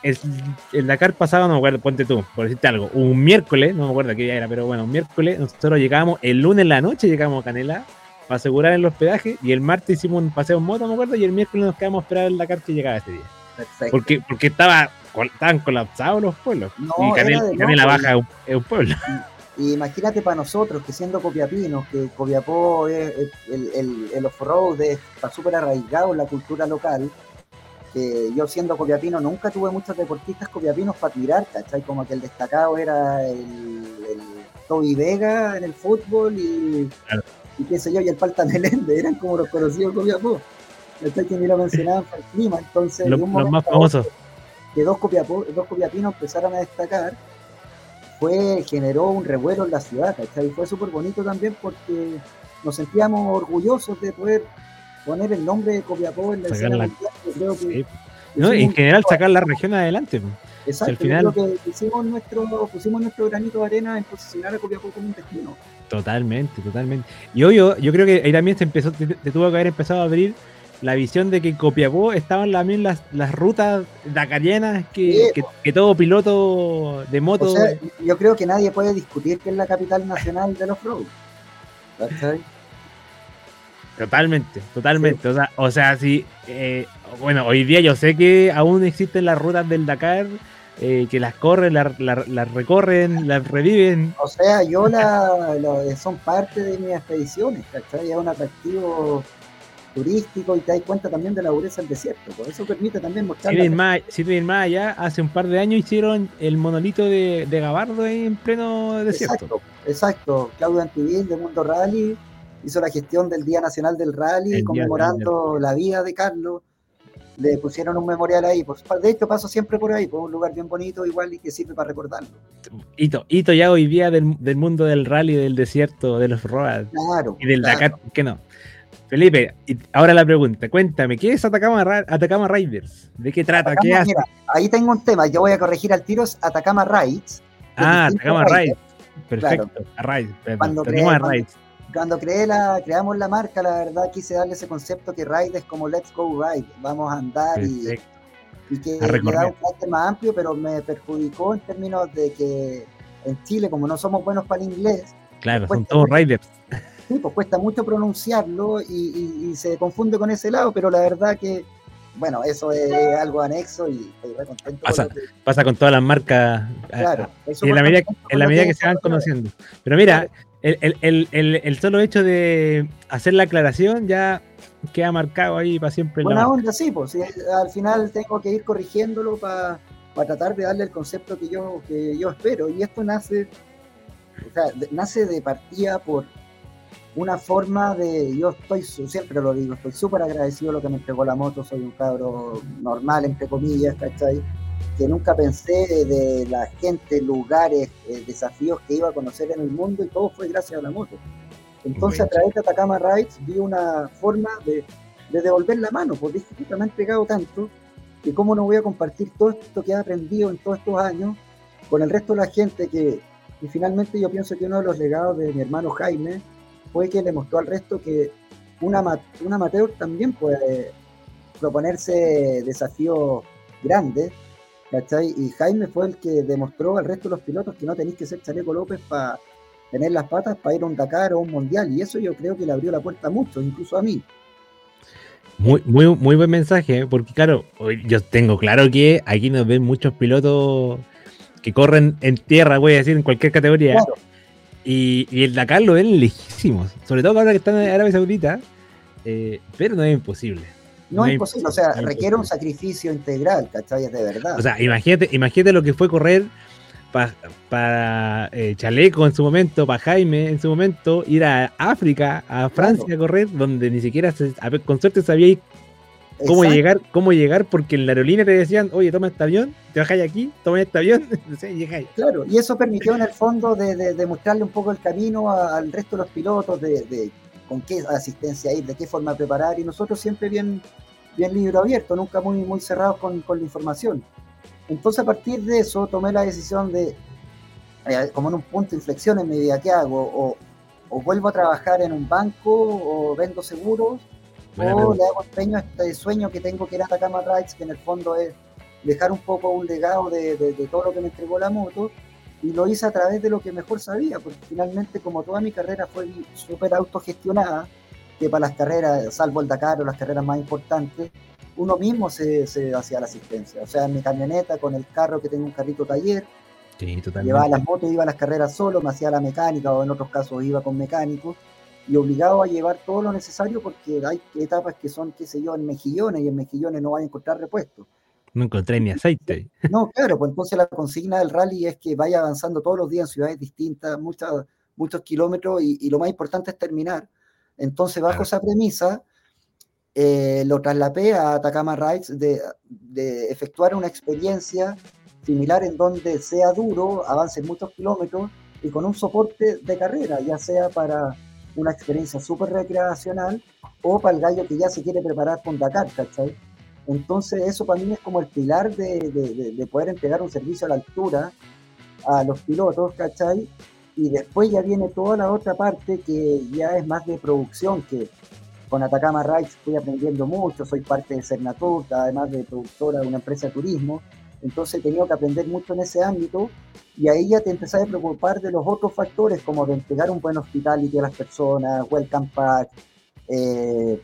el, Dakar pasado, no me acuerdo, ponte tú, por decirte algo, un miércoles, no me acuerdo qué día era, pero bueno, un miércoles, nosotros llegamos, el lunes en la noche llegamos a Canela para asegurar el hospedaje y el martes hicimos un paseo en moto, me acuerdo, y el miércoles nos quedamos a esperar el Dakar que llegaba ese día. Porque, porque estaba, estaban colapsados los pueblos. y Canela, Baja es un, pueblo. Y, imagínate para nosotros que siendo copiapinos, que Copiapó es, el, el, el off-road está súper arraigado en la cultura local, yo siendo copiapino nunca tuve muchos deportistas copiapinos para tirar, ¿cachai? Como que el destacado era el, el Toby Vega en el fútbol y, y qué sé yo, y el Palta Melende, eran como los conocidos copiapó. ¿Cachai? Que ni lo mencionaban para el clima, entonces... Los, más famosos. Que dos, dos copiapinos empezaron a destacar, fue, generó un revuelo en la ciudad, ¿cachai? Y fue súper bonito también porque nos sentíamos orgullosos de poder poner el nombre de Copiapó en la escena mundial, creo que no, en general sacar la región adelante. Exacto, al final... que pusimos nuestro, pusimos nuestro granito de arena en posicionar a Copiapó como un destino. Totalmente, totalmente. Y hoy yo, creo que ahí también se empezó, te, tuvo que haber empezado a abrir la visión de que en Copiapó estaban también las, las rutas dacarianas que, que, todo piloto de moto. O sea, yo creo que nadie puede discutir que es la capital nacional de los roads. Totalmente, totalmente. O sea, o sea, sí, eh, bueno, hoy día yo sé que aún existen las rutas del Dakar, eh, que las corren, las, recorren, las reviven. O sea, yo la, son parte de mis expediciones, ¿cachai? Es un atractivo turístico y te das cuenta también de la dureza del desierto. Por eso permite también mostrar. Si más, si más allá, hace un par de años hicieron el monolito de, Gabardo en pleno desierto. Exacto, exacto. Claudio Antivil de Mundo Rally hizo la gestión del Día Nacional del Rally, conmemorando la vida de Carlos. Le pusieron un memorial ahí. Pues, de hecho, paso siempre por ahí, por un lugar bien bonito, igual y que sirve para recordarlo. Hito, hito ya hoy día del, mundo del rally, del desierto, de los roads. Claro. Y del Dakar, ¿qué no? Felipe, ahora la pregunta, cuéntame, ¿qué es Atacama, Atacama Riders? ¿De qué trata? ¿Qué hace? ahí tengo un tema, yo voy a corregir al tiro, es Atacama Rides. Ah, Atacama Rides. Perfecto, Rides. Cuando, Rides cuando creé la, creamos la marca, la verdad quise darle ese concepto que ride es como let's go ride, vamos a andar y, y, que le da un carácter más amplio, pero me perjudicó en términos de que en Chile, como no somos buenos para el inglés, claro, son todos riders. Sí, pues cuesta mucho pronunciarlo y, se confunde con ese lado, pero la verdad que, bueno, eso es algo anexo y estoy contento. Pasa, con pasa con todas las marcas. Claro, en la medida, en la medida que se van conociendo. Pero mira, el, solo hecho de hacer la aclaración ya queda marcado ahí para siempre. Buena onda, sí, pues al final tengo que ir corrigiéndolo para tratar de darle el concepto que yo, que yo espero. Y esto nace, o sea, nace de partida por una forma de, yo estoy, siempre lo digo, estoy súper agradecido de lo que me entregó la moto, soy un cabro normal, entre comillas, ¿cachai? Que nunca pensé de la gente, lugares, eh, desafíos que iba a conocer en el mundo y todo fue gracias a la moto. Entonces a través de Atacama Rides vi una forma de, devolver la mano, porque dije que me han entregado tanto que cómo no voy a compartir todo esto que he aprendido en todos estos años con el resto de la gente que, y finalmente yo pienso que uno de los legados de mi hermano Jaime fue que le mostró al resto que una, un amateur también puede proponerse desafíos grandes ¿cachai? Y Jaime fue el que demostró al resto de los pilotos que no tenéis que ser Chaleco López para tener las patas para ir a un Dakar o un Mundial. Y eso yo creo que le abrió la puerta a muchos, incluso a mí. Muy, muy, muy buen mensaje, ¿eh? porque claro, yo tengo claro que aquí nos ven muchos pilotos que corren en tierra, voy a decir, en cualquier categoría. Y, y, el Dakar lo ven lejísimos, sobre todo ahora que están en Arabia Saudita, eh, pero no es imposible. No, es imposible, o sea, requiere un sacrificio integral, ¿cachai? De verdad. O sea, imagínate, imagínate lo que fue correr para eh, Chaleco en su momento, para Jaime en su momento, ir a África, a Francia a correr, donde ni siquiera se, con suerte sabía cómo llegar, cómo llegar, porque en la aerolínea te decían, oye, toma este avión, te bajáis aquí, toma este avión, y Claro, y eso permitió en el fondo de, mostrarle un poco el camino al resto de los pilotos, de, con qué asistencia ir, de qué forma preparar, y nosotros siempre bien, bien libro abierto, nunca muy, muy cerrados con, con la información. Entonces a partir de eso tomé la decisión de, eh, como en un punto de inflexión en mi vida, ¿qué hago? O, vuelvo a trabajar en un banco, o vendo seguros, o le hago empeño a este sueño que tengo que era Atacama Rides, que en el fondo es dejar un poco un legado de, todo lo que me entregó la moto, y lo hice a través de lo que mejor sabía, porque finalmente como toda mi carrera fue súper autogestionada, que para las carreras, salvo el Dakar o las carreras más importantes, uno mismo se, hacía la asistencia. O sea, en mi camioneta, con el carro que tenía un carrito taller, llevaba las motos, iba a las carreras solo, me hacía la mecánica o en otros casos iba con mecánicos y obligado a llevar todo lo necesario porque hay etapas que son, qué sé yo, en mejillones y en mejillones no vas a encontrar repuestos. No encontré ni aceite. No, claro, pues entonces la consigna del rally es que vaya avanzando todos los días en ciudades distintas, muchos, muchos kilómetros y, lo más importante es terminar. Entonces, bajo esa premisa, eh, lo trasladé a Atacama Rides de, efectuar una experiencia similar en donde sea duro, avance muchos kilómetros y con un soporte de carrera, ya sea para una experiencia súper recreacional o para el gallo que ya se quiere preparar con Dakar, ¿cachai? Entonces eso para mí es como el pilar de, poder entregar un servicio a la altura a los pilotos, ¿cachai? Y después ya viene toda la otra parte que ya es más de producción, que con Atacama Rides fui aprendiendo mucho, soy parte de Cernatur, además de productora de una empresa de turismo, entonces he tenido que aprender mucho en ese ámbito y ahí ya te empezás a preocupar de los otros factores como de entregar un buen hospitality a las personas, welcome pack, eh,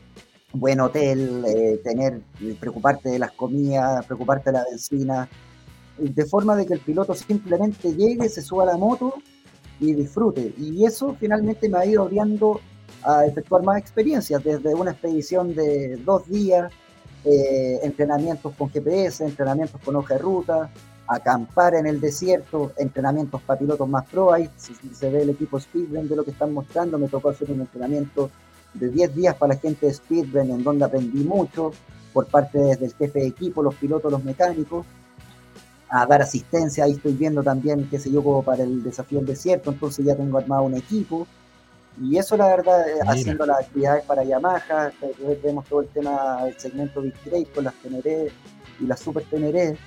buen hotel, eh, tener, preocuparte de las comidas, preocuparte de la benzina, de forma de que el piloto simplemente llegue, se suba a la moto y disfrute. Y eso finalmente me ha ido abriendo a efectuar más experiencias, desde una expedición de dos días, eh, entrenamientos con GPS, entrenamientos con hoja de ruta, acampar en el desierto, entrenamientos para pilotos más pro. Ahí si, se ve el equipo Speedrun de lo que están mostrando, me tocó hacer un entrenamiento de 10 días para la gente de Speedrun, en donde aprendí mucho por parte del jefe de equipo, los pilotos, los mecánicos, a dar asistencia. Ahí estoy viendo también, qué sé yo, como para el desafío del desierto, entonces ya tengo armado un equipo. Y eso, la verdad, eh, haciendo las actividades para Yamaha, vemos todo el tema del segmento Big Trade con las Teneré y las Super Teneré,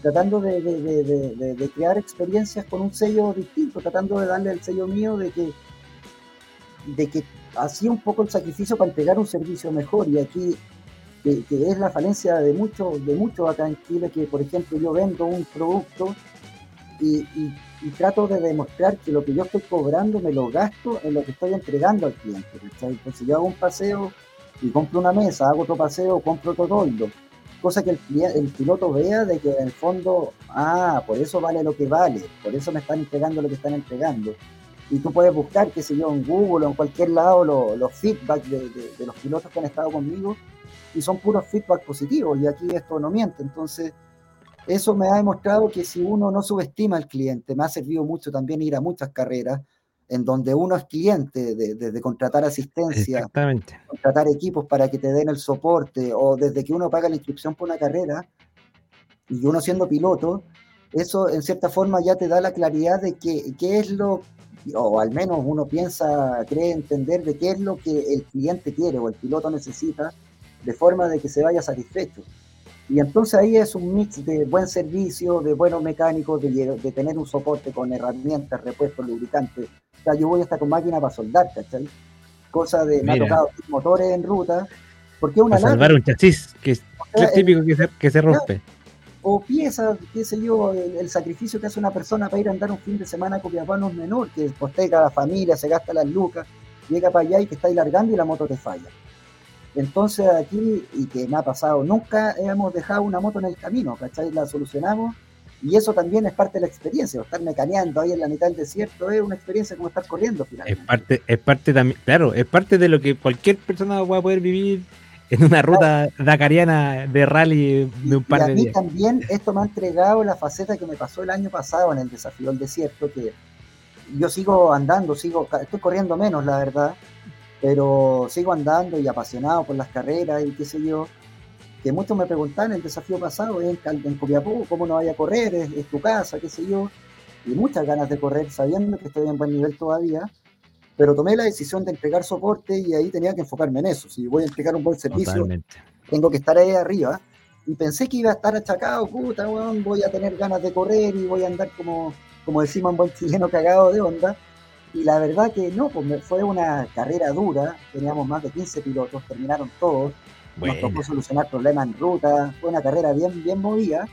tratando de, crear experiencias con un sello distinto, tratando de darle el sello mío de que, de que hacía un poco el sacrificio para entregar un servicio mejor. Y aquí, que, es la falencia de muchos de muchos acá en Chile, que por ejemplo yo vendo un producto y y trato de demostrar que lo que yo estoy cobrando me lo gasto en lo que estoy entregando al cliente. Entonces yo hago un paseo y compro una mesa, hago otro paseo, compro otro toldo. Cosa que el, el piloto vea de que en el fondo, ah, por eso vale lo que vale, por eso me están entregando lo que están entregando. Y tú puedes buscar, qué sé yo, en Google o en cualquier lado los feedback de, de los pilotos que han estado conmigo y son puros feedback positivos y aquí esto no miente. Entonces, eso me ha demostrado que si uno no subestima al cliente, me ha servido mucho también ir a muchas carreras en donde uno es cliente, de, contratar asistencia, contratar equipos para que te den el soporte, o desde que uno paga la inscripción por una carrera, y uno siendo piloto, eso en cierta forma ya te da la claridad de que, qué es lo, o al menos uno piensa, cree entender de qué es lo que el cliente quiere o el piloto necesita, de forma de que se vaya satisfecho. Y entonces ahí es un mix de buen servicio, de buenos mecánicos, de, tener un soporte con herramientas, repuestos, lubricantes. O sea, yo voy hasta con máquina para soldar, ¿cachai? Cosa de, me ha tocado motores en ruta. Porque una para salvar un chasis, que es, típico que, se, que se rompe. O piezas, qué sé yo, el, sacrificio que hace una persona para ir a andar un fin de semana con Copiapó no menor, que posteca a la familia, se gasta las lucas, llega para allá y te está largando y la moto te falla. Entonces aquí, y que me ha pasado, nunca hemos dejado una moto en el camino, ¿cachai? La solucionamos y eso también es parte de la experiencia, estar mecaneando ahí en la mitad del desierto es una experiencia como estar corriendo finalmente. Es parte, es parte también, claro, es parte de lo que cualquier persona va a poder vivir en una ruta dakariana de rally de un par y a mí también esto me ha entregado la faceta que me pasó el año pasado en el desafío del desierto, que yo sigo andando, sigo, estoy corriendo menos, la verdad, pero sigo andando y apasionado por las carreras y qué sé yo que muchos me preguntaban el desafío pasado, en, en Copiapó, cómo no vaya a correr, es, tu casa, qué sé yo, y muchas ganas de correr, sabiendo que estoy en buen nivel todavía, pero tomé la decisión de entregar soporte y ahí tenía que enfocarme en eso. Si voy a entregar un buen servicio, tengo que estar ahí arriba. Y pensé que iba a estar achacado, puta, voy a tener ganas de correr y voy a andar como, como decimos un buen chileno cagado de onda. Y la verdad que no, pues fue una carrera dura, teníamos más de 15 pilotos, terminaron todos, nos tocó solucionar problemas en ruta, fue una carrera bien, bien movida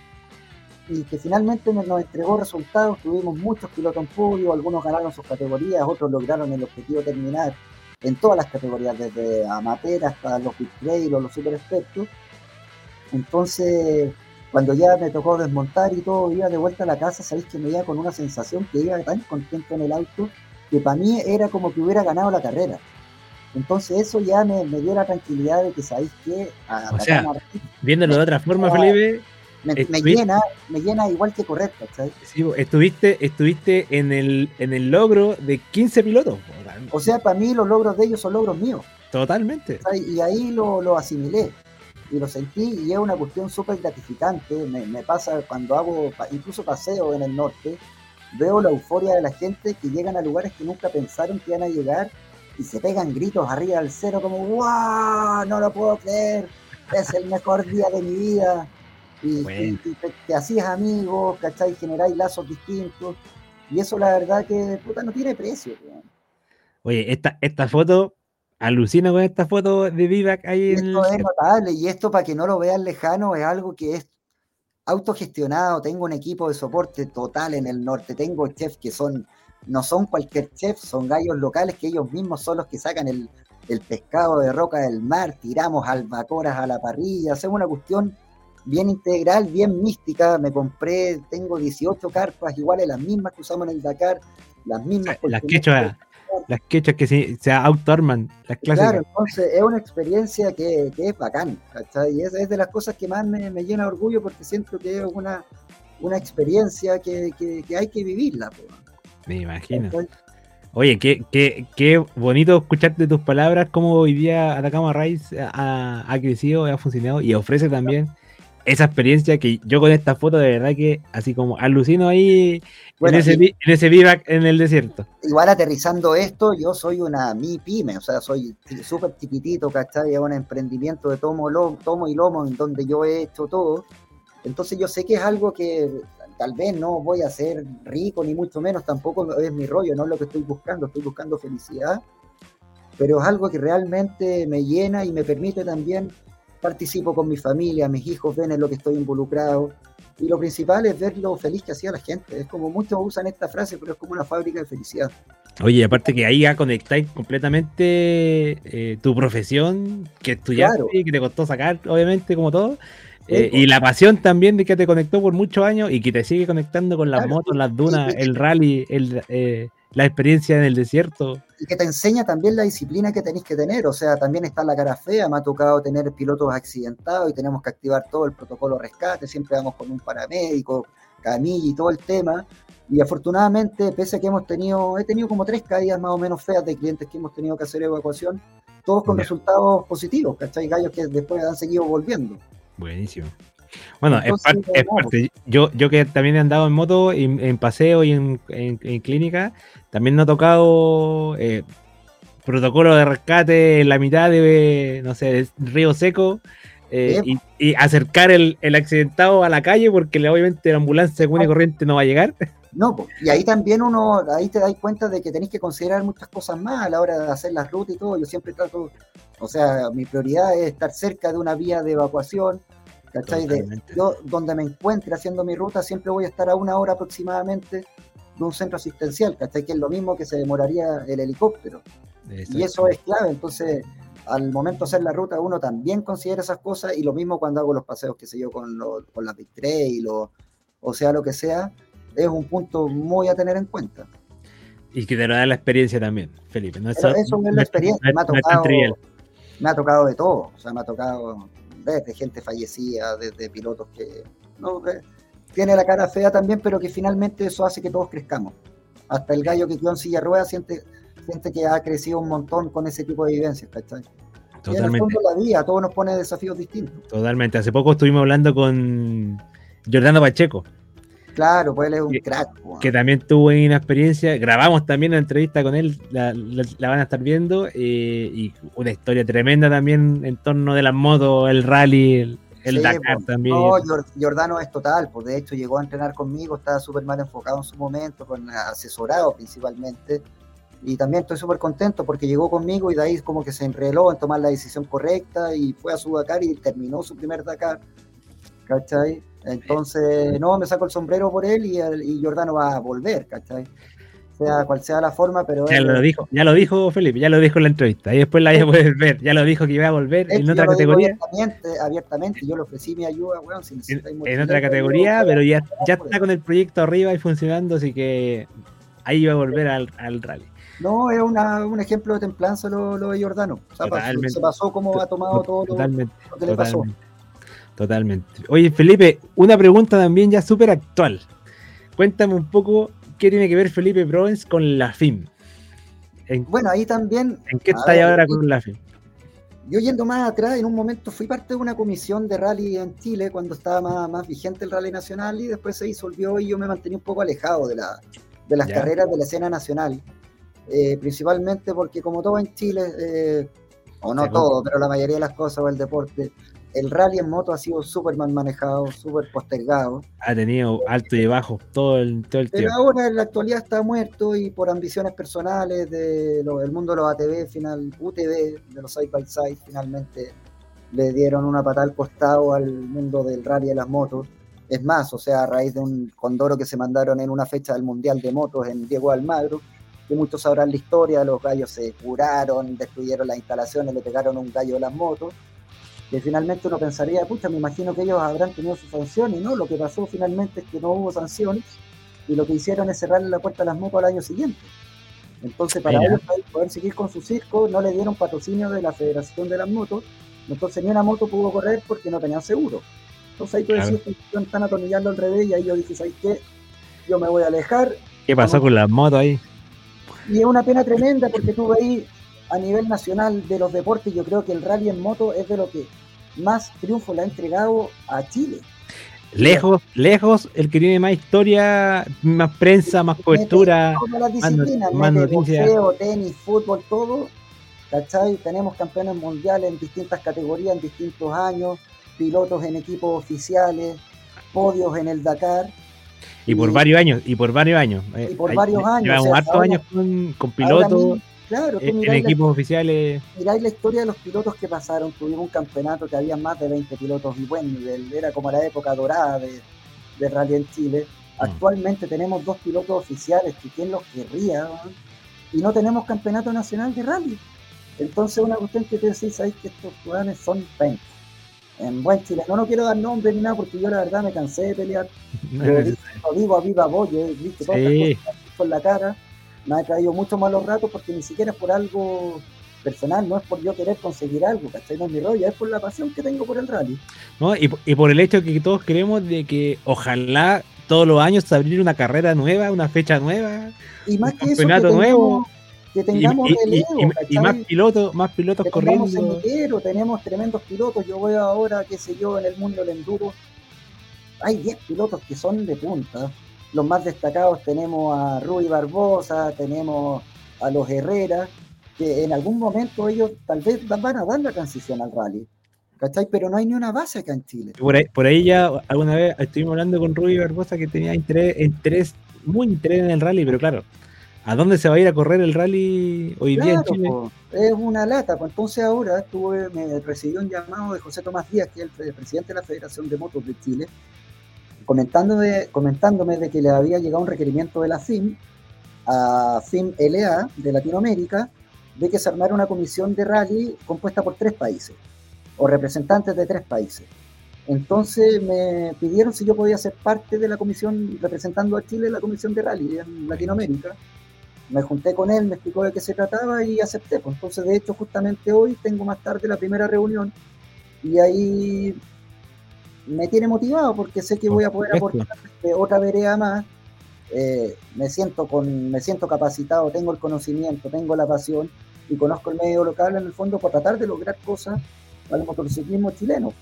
y que finalmente nos entregó resultados, tuvimos muchos pilotos en podio, algunos ganaron sus categorías, otros lograron el objetivo de terminar en todas las categorías, desde amateur hasta los big trail o los super expertos. Entonces, cuando ya me tocó desmontar y todo, iba de vuelta a la casa, sabéis que me iba con una sensación que iba tan contento en el auto, que para mí era como que hubiera ganado la carrera. Entonces eso ya me, dio la tranquilidad de que sabéis que... o sea, viéndolo de otra forma, Felipe... Me, llena, me llena igual que correr. Sí, estuviste, estuviste en el, en el logro de 15 pilotos. O sea, para mí los logros de ellos son logros míos. Totalmente. Y ahí lo, lo, asimilé y lo sentí y es una cuestión súper gratificante. Me, me, pasa cuando hago incluso paseo en el norte, veo la euforia de la gente que llegan a lugares que nunca pensaron que iban a llegar y se pegan gritos arriba del cero como ¡Wow! No lo puedo creer, es el mejor día de mi vida. Y, te, hacías amigos, ¿cachai? Generáis lazos distintos. Y eso la verdad que puta, no tiene precio. Oye, esta, esta foto, alucino con esta foto de Vivac ahí en Esto es notable, y esto para que no lo vean lejano es algo que es autogestionado. Tengo un equipo de soporte total en el norte, tengo chefs que son no son cualquier chef, son gallos locales que ellos mismos son los que sacan el, pescado de roca del mar, tiramos albacoras a la parrilla, hacemos una cuestión bien integral, bien mística. Me compré, tengo 18 carpas iguales, las mismas que usamos en el Dakar, las mismas. Las quechas, las quechas que se, se autoarman, las clásicas. Claro, entonces es una experiencia que, es bacán, Y es, de las cosas que más me, llena de orgullo porque siento que es una, una experiencia que, hay que vivirla. Me imagino. Oye, qué, qué, qué bonito escucharte tus palabras, cómo hoy día Atacama Rise ha, ha crecido, ha funcionado y ofrece también esa experiencia que yo con esta foto de verdad que así como alucino ahí en, ese, en ese vivac en el desierto. Igual aterrizando esto, yo soy una mi pyme, o sea, soy súper chiquitito, ¿cachai? Es un emprendimiento de tomo, tomo y lomo en donde yo he hecho todo. Entonces yo sé que es algo que tal vez no voy a ser rico, ni mucho menos, tampoco es mi rollo, no es lo que estoy buscando, estoy buscando felicidad, pero es algo que realmente me llena y me permite también participo con mi familia, mis hijos ven en lo que estoy involucrado, y lo principal es ver lo feliz que hacía la gente. Es como muchos usan esta frase, pero es como una fábrica de felicidad. Oye, aparte que ahí ya conectáis completamente eh, tu profesión que estudiaste y que te costó sacar, obviamente, como todo, eh, y la pasión también de que te conectó por muchos años y que te sigue conectando con las motos, las dunas, el rally, el, eh, la experiencia en el desierto. Y que te enseña también la disciplina que tenéis que tener. O sea, también está la cara fea. Me ha tocado tener pilotos accidentados y tenemos que activar todo el protocolo rescate. Siempre vamos con un paramédico, camilla y todo el tema. Y afortunadamente, pese a que hemos tenido, he tenido como tres caídas más o menos feas de clientes que hemos tenido que hacer evacuación, todos con resultados positivos, ¿cachai? Gallos que después han seguido volviendo. Buenísimo. Bueno, es, parte, Yo, yo que también he andado en moto, en, paseo y en, clínica, también no he tocado eh, protocolo de rescate en la mitad de, no sé, río seco. Eh, y, acercar el, accidentado a la calle porque obviamente la ambulancia según y ah. corriente no va a llegar. No, y ahí también uno, ahí te das cuenta de que tenéis que considerar muchas cosas más a la hora de hacer las rutas y todo. Yo siempre trato, o sea, mi prioridad es estar cerca de una vía de evacuación, ¿cachai? yo, donde me encuentre haciendo mi ruta, siempre voy a estar a una hora aproximadamente de un centro asistencial, ¿cachai? Que es lo mismo que se demoraría el helicóptero. Y eso es clave, entonces al momento de hacer la ruta uno también considera esas cosas y lo mismo cuando hago los paseos, que sé yo, con, con la Big Trail o, o sea lo que sea, es un punto muy a tener en cuenta. Y que te lo da la experiencia también, Felipe. No eso, es la experiencia, me, ha tocado, me ha tocado de todo, o sea, me ha tocado desde gente fallecida, desde pilotos que no, tiene la cara fea también, pero que finalmente eso hace que todos crezcamos. Hasta el gallo que quedó en silla rueda siente, siente que ha crecido un montón con ese tipo de vivencias, ¿cachai? Totalmente. Y en el fondo la vida, todos nos pone desafíos distintos. Totalmente. Hace poco estuvimos hablando con Jordano Pacheco. Claro, pues él es un crack. Que también tuvo una experiencia. Grabamos también una entrevista con él, la, van a estar viendo. Eh, y una historia tremenda también en torno de las motos, el rally, el, Dakar también. No, Jordano es total, pues de hecho llegó a entrenar conmigo, estaba súper mal enfocado en su momento, con asesorado principalmente. Y también estoy súper contento porque llegó conmigo y de ahí como que se enreló en tomar la decisión correcta y fue a su Dakar y terminó su primer Dakar. ¿Cachai? Entonces, no, me saco el sombrero por él y, y Jordano va a volver, ¿cachai? Sea cual sea la forma, pero. Ya lo dijo, ya lo dijo Felipe, ya lo dijo en la entrevista. Y después la a poder ver, ya lo dijo que iba a volver en otra categoría. Abiertamente, abiertamente, yo le ofrecí mi ayuda, weón. en, otra categoría, pero ya, ya está con el proyecto arriba y funcionando, así que ahí va a volver al, al rally. No, es una, un ejemplo de templanza lo, lo de Jordano. O sea, se pasó como ha tomado todo lo, que le pasó. Totalmente. Oye, Felipe, una pregunta también ya súper actual. Cuéntame un poco qué tiene que ver Felipe Provence con la FIM. bueno, ahí también. ¿En qué está ahora con la FIM? Yo yendo más atrás, en un momento fui parte de una comisión de rally en Chile cuando estaba más, más vigente el rally nacional y después se disolvió y yo me mantení un poco alejado de, la, de las carreras de la escena nacional. Eh, principalmente porque como todo en Chile, eh, o no todo, pero la mayoría de las cosas o el deporte, el rally en moto ha sido súper mal manejado, súper postergado. Ha tenido alto y bajo todo el, todo el Pero ahora en la actualidad está muerto y por ambiciones personales del mundo de los ATV, final, UTV, de los side by side, finalmente le dieron una patada al costado al mundo del rally de las motos. Es más, o sea, a raíz de un condoro que se mandaron en una fecha del Mundial de Motos en Diego Almagro, que muchos sabrán la historia, los gallos se curaron, destruyeron las instalaciones, le pegaron un gallo a las motos que finalmente uno pensaría, pucha, me imagino que ellos habrán tenido su sanción y no, lo que pasó finalmente es que no hubo sanciones y lo que hicieron es cerrarle la puerta a las motos al año siguiente. Entonces, para ellos poder seguir con su circo, no le dieron patrocinio de la Federación de las Motos, entonces ni una moto pudo correr porque no tenían seguro. Entonces ahí tú decías que están atornillando al revés y ahí yo dije, ¿sabes qué? Yo me voy a alejar. ¿Qué pasó con las motos ahí? Y es una pena tremenda porque tú ahí a nivel nacional de los deportes, yo creo que el rally en moto es de lo que más triunfo le ha entregado a Chile. Lejos, lejos, el que tiene más historia, más prensa, más cobertura, más, noticias. tenis, fútbol, todo. ¿Cachai? Tenemos campeones mundiales en distintas categorías, en distintos años, pilotos en equipos oficiales, podios en el Dakar. Y, por varios años, y por varios años. Y por varios años. Llevamos hartos años con, con pilotos. Claro, en, equipos oficiales. Miráis la historia de los pilotos que pasaron. Tuvimos un campeonato que había más de 20 pilotos y buen nivel. Era como la época dorada de, de rally en Chile. Mm. Actualmente tenemos dos pilotos oficiales, que quién los querría, y no tenemos campeonato nacional de rally. Entonces, una cuestión que te decís, sabéis que estos jugadores son 20. En buen Chile, no, no quiero dar nombre ni nada porque yo la verdad me cansé de pelear. lo digo a viva voz, yo he visto todas las cosas con la cara me ha traído muchos malos ratos porque ni siquiera es por algo personal, no es por yo querer conseguir algo, ¿cachai? No es mi rollo, es por la pasión que tengo por el rally. No, y, y por el hecho que todos queremos de que ojalá todos los años se abrir una carrera nueva, una fecha nueva, y más un que campeonato nuevo. Que tengamos y, y, más pilotos, más pilotos que corriendo. Tenemos, tenemos tremendos pilotos. Yo veo ahora, qué sé yo, en el mundo del enduro. Hay 10 pilotos que son de punta los más destacados tenemos a Rui Barbosa, tenemos a los Herrera, que en algún momento ellos tal vez van a dar la transición al rally. ¿Cachai? Pero no hay ni una base acá en Chile. Por ahí, ya alguna vez estuvimos hablando con Rui Barbosa que tenía interés, interés, muy interés en el rally, pero claro, ¿a dónde se va a ir a correr el rally hoy día en Chile? es una lata, pues entonces ahora tuve, me recibió un llamado de José Tomás Díaz, que es el presidente de la Federación de Motos de Chile, comentándome, comentándome de que le había llegado un requerimiento de la FIM a FIM LA de Latinoamérica de que se armara una comisión de rally compuesta por tres países, o representantes de tres países. Entonces me pidieron si yo podía ser parte de la comisión, representando a Chile en la comisión de rally en Latinoamérica. Me junté con él, me explicó de qué se trataba y acepté. Pues. Entonces, de hecho, justamente hoy tengo más tarde la primera reunión y ahí me tiene motivado porque sé que voy a poder aportar otra vereda más. Eh, me, siento con, me siento capacitado, tengo el conocimiento, tengo la pasión y conozco el medio local en el fondo por tratar de lograr cosas para el motociclismo chileno.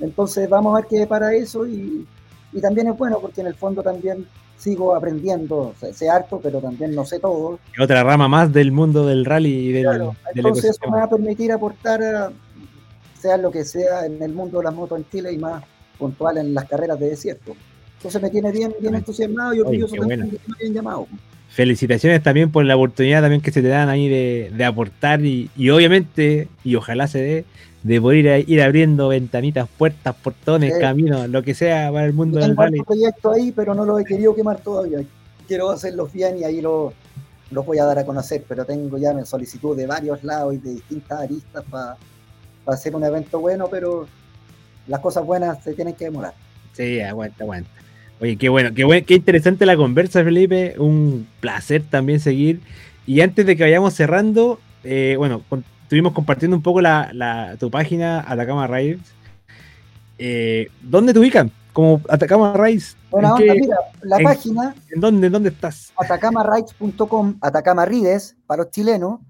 Entonces vamos a ver qué para eso y, y, también es bueno porque en el fondo también sigo aprendiendo, sé harto, pero también no sé todo. Otra rama más del mundo del rally y del, Entonces eso me va a permitir aportar, sea lo que sea, en el mundo de las motos en Chile y más puntual en las carreras de desierto. Entonces me tiene bien, bien entusiasmado y orgulloso también que me hayan llamado. Felicitaciones también por la oportunidad también que se te dan ahí de, de aportar y, y, obviamente, y ojalá se dé, de poder ir, abriendo ventanitas, puertas, portones, caminos, lo que sea para el mundo del rally. Tengo un proyecto ahí, pero no lo he querido quemar todavía. Quiero hacerlos bien y ahí lo, los voy a dar a conocer, pero tengo ya solicitud de varios lados y de distintas aristas para hacer un evento bueno, pero las cosas buenas se tienen que demorar. Sí, aguanta, aguanta. Oye, qué bueno, qué, bueno, qué interesante la conversa, Felipe. Un placer también seguir. Y antes de que vayamos cerrando, eh, bueno, estuvimos compartiendo un poco la, tu página Atacama Rides. Eh, ¿Dónde te ubican? Como Atacama Rides. Bueno, mira, la página. ¿En dónde, dónde estás? Atacamarides.com, Atacama Rides, para los chilenos.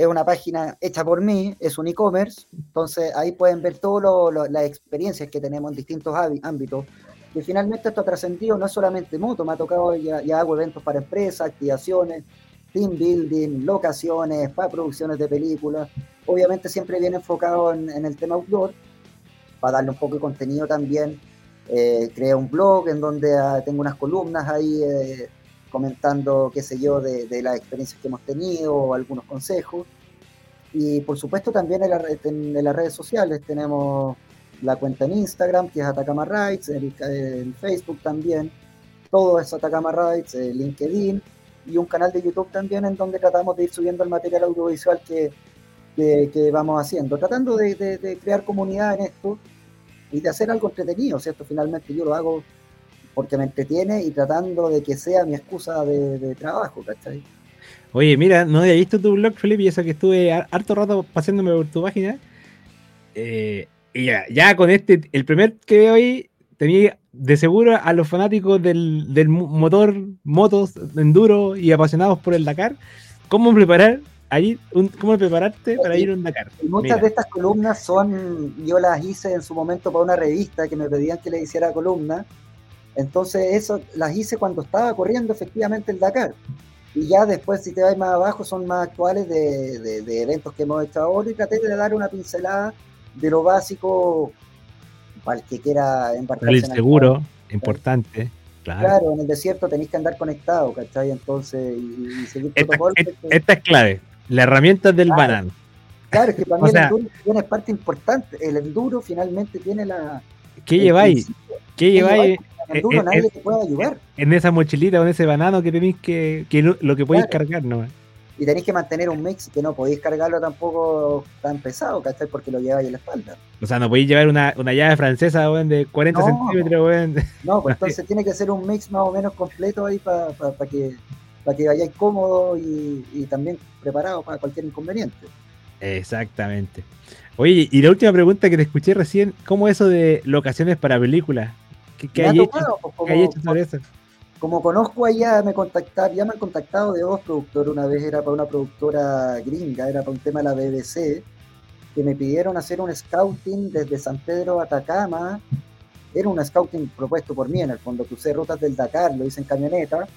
Es una página hecha por mí, es un e-commerce. Entonces ahí pueden ver todas las experiencias que tenemos en distintos ámbitos. Y finalmente esto ha trascendido no solamente moto, me ha tocado, ya, ya hago eventos para empresas, activaciones, team building, locaciones, para producciones de películas. Obviamente siempre bien enfocado en, el tema outdoor, para darle un poco de contenido también. Eh, creé un blog en donde ah, tengo unas columnas ahí eh, comentando, qué sé yo, de, las experiencias que hemos tenido o algunos consejos. Y por supuesto también en, las redes sociales tenemos la cuenta en Instagram, que es Atacama Rights, en, Facebook también, todo es Atacama Rights, LinkedIn y un canal de YouTube también en donde tratamos de ir subiendo el material audiovisual que, que, vamos haciendo, tratando de, crear comunidad en esto y de hacer algo entretenido, ¿cierto? Finalmente yo lo hago porque me entretiene y tratando de que sea mi excusa de, trabajo, ¿cachai? Oye, mira, no había visto tu blog, Felipe, y eso que estuve harto rato pasándome por tu página. Eh, y ya, ya con este, el primer que veo ahí, tenía de seguro a los fanáticos del, del motor, motos, enduro y apasionados por el Dakar, cómo preparar ahí, cómo prepararte para ir a un Dakar. muchas de estas columnas son, yo las hice en su momento para una revista que me pedían que le hiciera columna. Entonces eso las hice cuando estaba corriendo efectivamente el Dakar. Y ya después, si te vas más abajo, son más actuales de, de eventos que hemos hecho ahora y traté de dar una pincelada de lo básico para el que quiera embarcarse. El seguro, importante. Claro. en el desierto tenéis que andar conectado, ¿cachai? Entonces, y, seguir esta, esta, es clave, la herramienta del banano. Claro, es que para mí el enduro tiene parte importante. El enduro finalmente tiene la. ¿Qué lleváis? ¿Qué lleváis? El enduro nadie te puede ayudar. En esa mochilita o en ese banano que tenéis que, que lo que podéis cargar, ¿no? y tenéis que mantener un mix que no podéis cargarlo tampoco tan pesado, ¿cachai? Porque lo lleváis en la espalda. O sea, no podéis llevar una, llave francesa, de 40 centímetros, No, pues entonces tiene que ser un mix más o menos completo ahí para que, para que vayáis cómodo y, también preparado para cualquier inconveniente. Exactamente. Oye, y la última pregunta que te escuché recién, ¿cómo eso de locaciones para películas? ¿Qué, hay, hecho, ¿qué hay hecho sobre eso? como conozco allá, me contactar, ya me han contactado de dos productores, una vez era para una productora gringa, era para un tema de la BBC, que me pidieron hacer un scouting desde San Pedro a Atacama, era un scouting propuesto por mí, en el fondo crucé rutas del Dakar, lo hice en camioneta,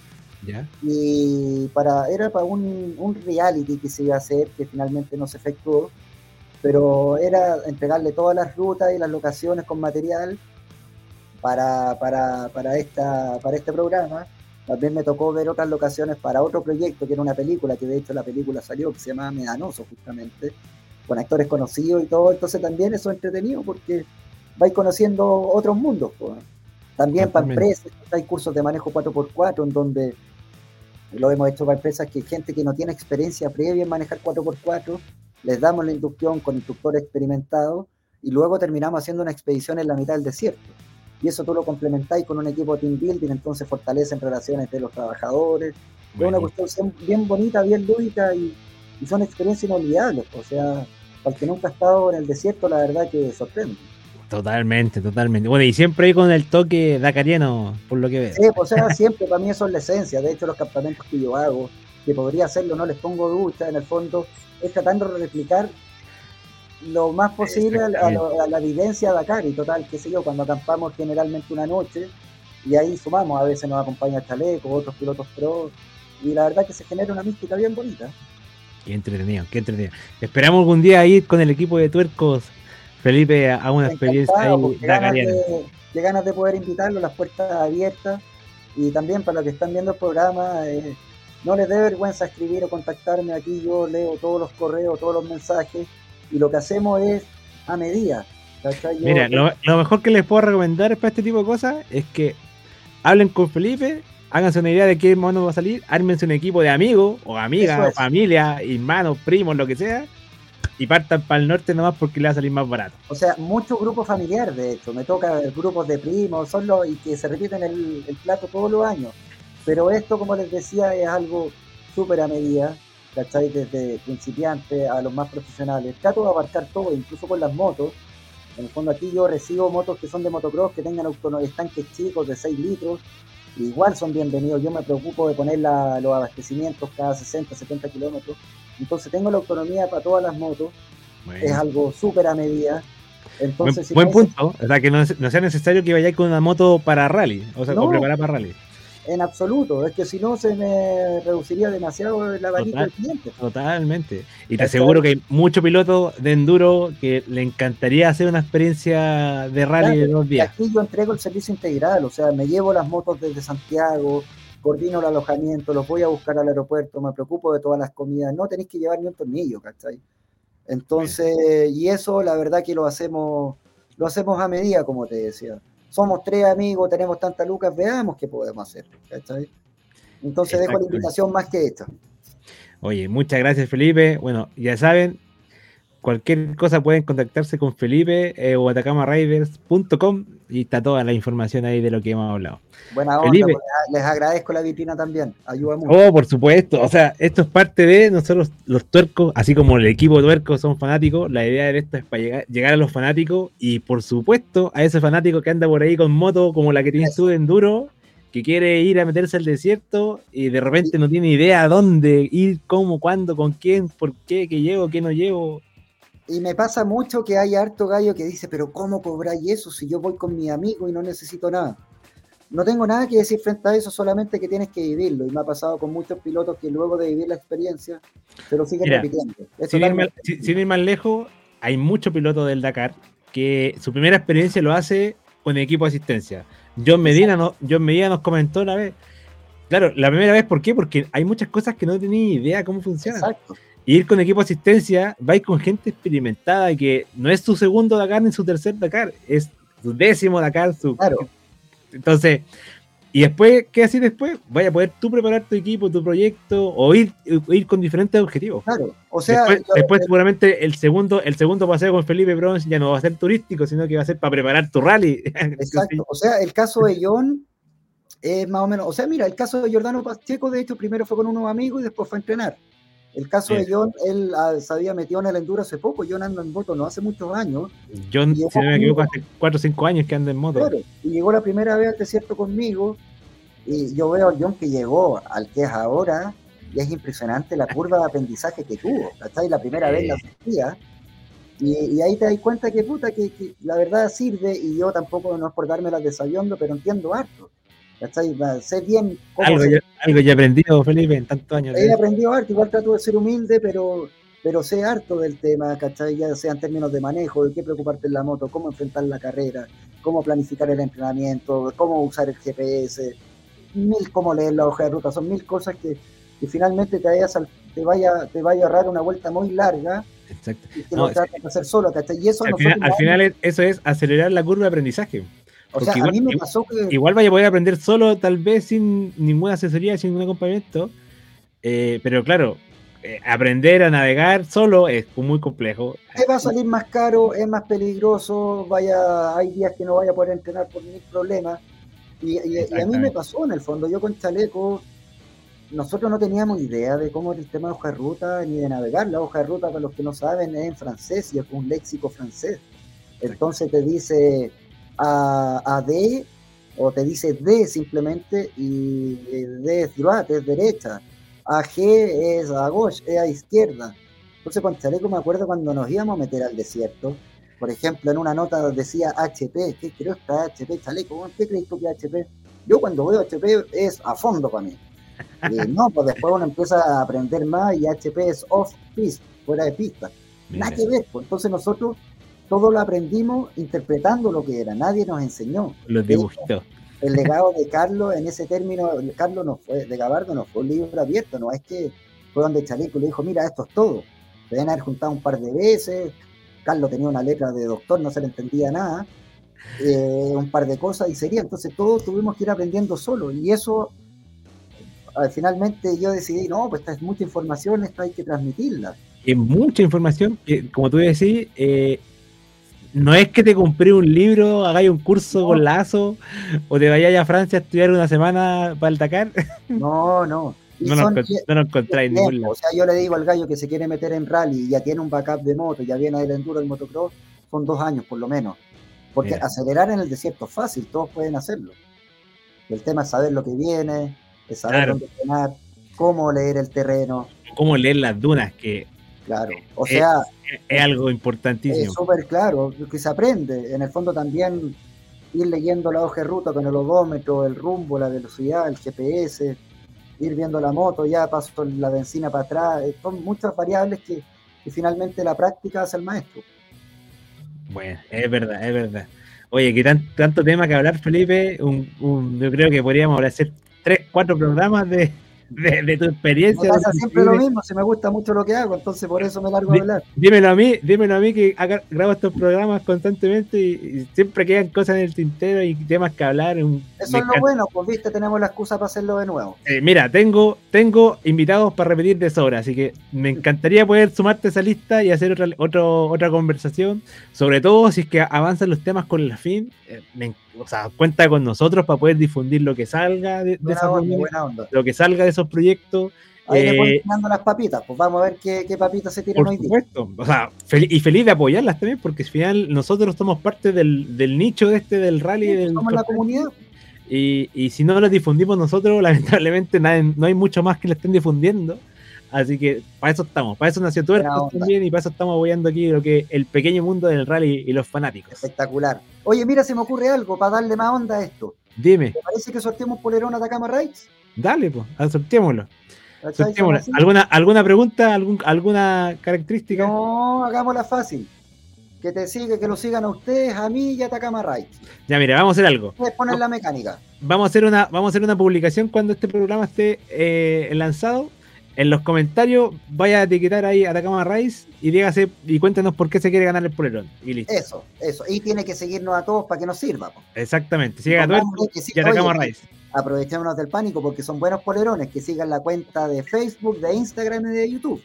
y para, era para un, un reality que se iba a hacer, que finalmente no se efectuó, pero era entregarle todas las rutas y las locaciones con material para, para, para, esta, para este programa. También me tocó ver otras locaciones para otro proyecto, que era una película, que de hecho la película salió, que se llama Medanoso, justamente, con actores conocidos y todo. Entonces también eso es entretenido porque vais conociendo otros mundos. También para empresas hay cursos de manejo 4x4 en donde lo hemos hecho para empresas que gente que no tiene experiencia previa en manejar 4x4, les damos la inducción con instructores experimentados y luego terminamos haciendo una expedición en la mitad del desierto. Y eso tú lo complementáis con un equipo team building, entonces fortalecen relaciones de los trabajadores. Es una cuestión bien bonita, bien lúdica y, y son experiencias inolvidables. O sea, para el que nunca ha estado en el desierto, la verdad que sorprende. Totalmente, totalmente. Bueno, y siempre ahí con el toque dacariano, por lo que veo. Sí, o sea, siempre para mí eso es la esencia. De hecho, los campamentos que yo hago, que podría hacerlo, no les pongo ducha, en el fondo, es tratando de replicar lo más posible a, la vivencia Dakar. Y total, qué sé yo, cuando acampamos generalmente una noche, y ahí sumamos, a veces nos acompaña Chaleco, otros pilotos pro, y la verdad que se genera una mística bien bonita. Qué entretenido, qué entretenido. Esperamos algún día ir con el equipo de tuercos Felipe a una experiencia ahí qué ganas, de, poder invitarlo, las puertas abiertas. Y también para los que están viendo el programa, eh, no les dé vergüenza escribir o contactarme aquí. Yo leo todos los correos, todos los mensajes. Y lo que hacemos es a medida. Mira, lo, mejor que les puedo recomendar para este tipo de cosas es que hablen con Felipe, háganse una idea de qué mono va a salir, ármense un equipo de amigos o amigas, o familia, hermanos, primos, lo que sea, y partan para el norte nomás porque le va a salir más barato. O sea, muchos grupos familiares, de hecho, me toca grupos de primos, son los y que se repiten el, plato todos los años. Pero esto, como les decía, es algo súper a medida, ¿cachai? Desde principiantes a los más profesionales. Trato de abarcar todo, incluso con las motos. En el fondo aquí yo recibo motos que son de motocross, que tengan estanques chicos de 6 litros, igual son bienvenidos. Yo me preocupo de poner los abastecimientos cada 60, 70 kilómetros. Entonces tengo la autonomía para todas las motos. Es algo súper a medida. Entonces, buen, punto. O sea, que no, sea necesario que vayáis con una moto para rally, o sea, no, preparar para rally. En absoluto, es que si no se me reduciría demasiado el abanico del cliente. Totalmente. Y te aseguro que hay muchos pilotos de enduro que le encantaría hacer una experiencia de rally de dos días. Aquí yo entrego el servicio integral, o sea, me llevo las motos desde Santiago, coordino el alojamiento, los voy a buscar al aeropuerto, me preocupo de todas las comidas, no tenéis que llevar ni un tornillo, ¿cachai? Entonces, y eso la verdad que lo hacemos, lo hacemos a medida, como te decía. Somos tres amigos, tenemos tantas lucas, veamos qué podemos hacer, ¿cachai? Entonces dejo la invitación más que esta. Oye, muchas gracias Felipe. Bueno, ya saben, cualquier cosa pueden contactarse con Felipe eh, o atacamariders.com y está toda la información ahí de lo que hemos hablado. Buena onda, Felipe, pues, les agradezco la vitrina también, ayuda mucho. Oh, por supuesto, o sea, esto es parte de nosotros los tuercos, así como el equipo de tuercos son fanáticos, la idea de esto es para llegar, llegar a los fanáticos y por supuesto a ese fanático que anda por ahí con moto como la que tienes tú de enduro, que quiere ir a meterse al desierto y de repente no tiene idea a dónde ir, cómo, cuándo, con quién, por qué, qué llevo, qué no llevo y me pasa mucho que hay harto gallo que dice, pero ¿cómo cobráis eso si yo voy con mi amigo y no necesito nada? No tengo nada que decir frente a eso, solamente que tienes que vivirlo. Y me ha pasado con muchos pilotos que luego de vivir la experiencia, pero siguen repitiendo. Sin ir, más, sin ir, más, lejos, hay muchos pilotos del Dakar que su primera experiencia lo hace con equipo de asistencia. John Medina, no, John Medina nos comentó una vez. Claro, la primera vez, ¿por qué? Porque hay muchas cosas que no tenía idea cómo funcionan. Exacto ir con equipo de asistencia, vais con gente experimentada y que no es su segundo Dakar ni su tercer Dakar, es su décimo Dakar. Su... Claro. Entonces, y después, ¿qué haces después? Vaya a poder tú preparar tu equipo, tu proyecto, o ir, ir con diferentes objetivos. Claro, o sea. Después, seguramente el segundo, el segundo paseo con Felipe Bronze ya no va a ser turístico, sino que va a ser para preparar tu rally. Exacto. o sea, el caso de John es más o menos. O sea, mira, el caso de Jordano Pacheco, de hecho, primero fue con unos amigos y después fue a entrenar. El caso de John, él ah, se había metido en el enduro hace poco, John anda en moto no hace muchos años. John, si no me equivoco, hace 4 o 5 años que anda en moto. Claro, y llegó la primera vez al desierto conmigo, y yo veo a John que llegó al que es ahora, y es impresionante la curva de aprendizaje que tuvo, ¿cachai? La primera vez la sentía, y, ahí te das cuenta que puta, que, que, la verdad sirve, y yo tampoco no es por darme las de pero entiendo harto. ¿Cachai? Sé bien algo, ya, algo ya he aprendido, Felipe, en tantos años. He aprendido harto, igual trato de ser humilde, pero, pero sé harto del tema, ¿cachai? Ya sea en términos de manejo, de qué preocuparte en la moto, cómo enfrentar la carrera, cómo planificar el entrenamiento, cómo usar el GPS, mil cómo leer la hoja de ruta, son mil cosas que, finalmente te, te, vaya, te vaya a ahorrar una vuelta muy larga. Exacto. Y que no, no tratas de hacer solo, ¿cachai? Y eso al, final, al final, eso es acelerar la curva de aprendizaje. O sea, a mí me pasó que. Igual vaya a poder aprender solo, tal vez sin ninguna asesoría, sin ningún acompañamiento. eh, pero claro, eh, aprender a navegar solo es muy complejo. va a salir más caro, es más peligroso, vaya, hay días que no vaya a poder entrenar por ningún problema. Y, a mí me pasó en el fondo, yo con chaleco, nosotros no teníamos idea de cómo era el tema de hoja de ruta ni de navegar. La hoja de ruta, para los que no saben, es en francés y es un léxico francés. Entonces te dice a, a D o te dice D simplemente y D es droite, es derecha a G es a gauche, es a izquierda. Entonces con chaleco me acuerdo cuando nos íbamos a meter al desierto, por ejemplo, en una nota decía HP, ¿qué creo que está HP chaleco? ¿Qué crees tú que es HP? Yo cuando veo HP es a fondo para mí. Y no, pues después uno empieza a aprender más y HP es off piste, fuera de pista. Nada que ver, pues entonces nosotros todo lo aprendimos interpretando lo que era, nadie nos enseñó. Los dibujitos el legado de Carlos en ese término, Carlos no fue, de Gabardo no fue un libro abierto, no es que fue donde Chaleco le dijo, mira, esto es todo. Se deben haber juntado un par de veces, Carlos tenía una letra de doctor, no se le entendía nada, eh, un par de cosas y sería, entonces todos tuvimos que ir aprendiendo solo y eso eh, finalmente yo decidí, no, pues esta es mucha información, esta hay que transmitirla. Es mucha información, que, como tú decís, eh, no es que te compré un libro, hagáis un curso con lazo o te vayáis a Francia a estudiar una semana para el Dakar. No, no. no, nos, no encontráis ningún lado. O sea, yo le digo al gallo que se quiere meter en rally y ya tiene un backup de moto, ya viene del enduro, del motocross, son dos años por lo menos. Porque acelerar en el desierto es fácil, todos pueden hacerlo. El tema es saber lo que viene, es saber dónde frenar, cómo leer el terreno. Cómo leer las dunas, que Claro, o sea... Es, algo importantísimo. Es súper claro, que se aprende. En el fondo también ir leyendo la hoja de ruta con el odómetro, el rumbo, la velocidad, el GPS, ir viendo la moto, ya paso la benzina para atrás, eh, son muchas variables que, finalmente la práctica hace el maestro. Bueno, es verdad, es verdad. Oye, que tanto tema que hablar, Felipe, yo creo que podríamos hacer tres, cuatro programas de, de, tu experiencia. Me pasa siempre lo mismo, si me gusta mucho lo que hago, entonces por eso me largo a hablar. Dímelo a mí, dímelo a mí que grabo estos programas constantemente y, siempre quedan cosas en el tintero y temas que hablar. eso es lo bueno, pues viste, tenemos la excusa para hacerlo de nuevo. Eh, mira, tengo, tengo invitados para repetir de sobra, así que me encantaría poder sumarte a esa lista y hacer otra, otro, otra conversación, sobre todo si es que avanzan los temas con la fin. Eh, me o sea, cuenta con nosotros para poder difundir lo que salga de, esa onda, lo que salga de esos proyectos. Ahí eh, las papitas, pues vamos a ver qué, qué papitas se tiran hoy día. Por supuesto, o sea, y feliz de apoyarlas también, porque al final nosotros somos parte del, del nicho de este del rally. del somos la comunidad. Y, y, si no lo difundimos nosotros, lamentablemente no hay mucho más que lo estén difundiendo. Así que para eso estamos, para eso nació Tuerco también y para eso estamos apoyando aquí lo que el pequeño mundo del rally y los fanáticos. Espectacular. Oye, mira, se me ocurre algo para darle más onda a esto. Dime. ¿Te parece que sorteemos polerón Atacama Rides? Dale, pues, sorteémoslo. sorteémoslo. ¿Alguna, ¿Alguna pregunta, algún, alguna característica? No, hagámosla fácil. Que te siga, que lo sigan a ustedes, a mí y a Atacama Rides. Ya, mira, vamos a hacer algo. Puedes poner la mecánica. Vamos a hacer una, vamos a hacer una publicación cuando este programa esté eh, lanzado en los comentarios vaya a etiquetar ahí a Atacama Rice y dígase y cuéntenos por qué se quiere ganar el polerón. Y listo. Eso, eso. Y tiene que seguirnos a todos para que nos sirva. Exactamente. Siga a y Atacama Rice. Aprovechémonos del pánico porque son buenos polerones. Que sigan la cuenta de Facebook, de Instagram y de YouTube.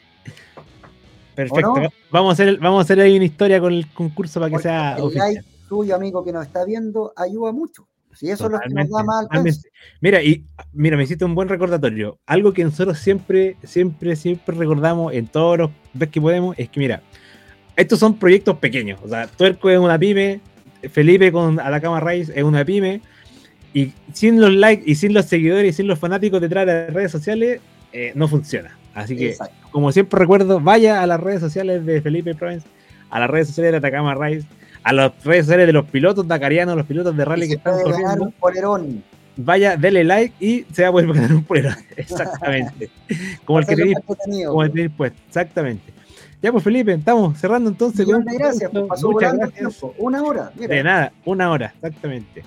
Perfecto. Vamos, a hacer, vamos a hacer ahí una historia con el concurso para que sea el like tuyo, amigo, que nos está viendo, ayuda mucho. Si eso es lo que nos da más Mira, y mira, me hiciste un buen recordatorio. Algo que nosotros siempre, siempre, siempre recordamos en todos los veces que podemos es que, mira, estos son proyectos pequeños. O sea, Tuerco es una pyme, Felipe con Atacama Race es una pyme. Y sin los likes y sin los seguidores y sin los fanáticos detrás de las redes sociales, eh, no funciona. Así que, como siempre recuerdo, vaya a las redes sociales de Felipe Provence, a las redes sociales de Atacama Race, a las redes sociales de los pilotos dakarianos, los pilotos de rally que están corriendo. Un. Vaya, dele like y se va a poder ganar un polerón. Exactamente. como el que tenéis como el tenéis puesto. Exactamente. Ya pues Felipe, estamos cerrando entonces. Muchas gracias, pues, pasó Muchas gracias. Una hora. De nada, una hora, exactamente.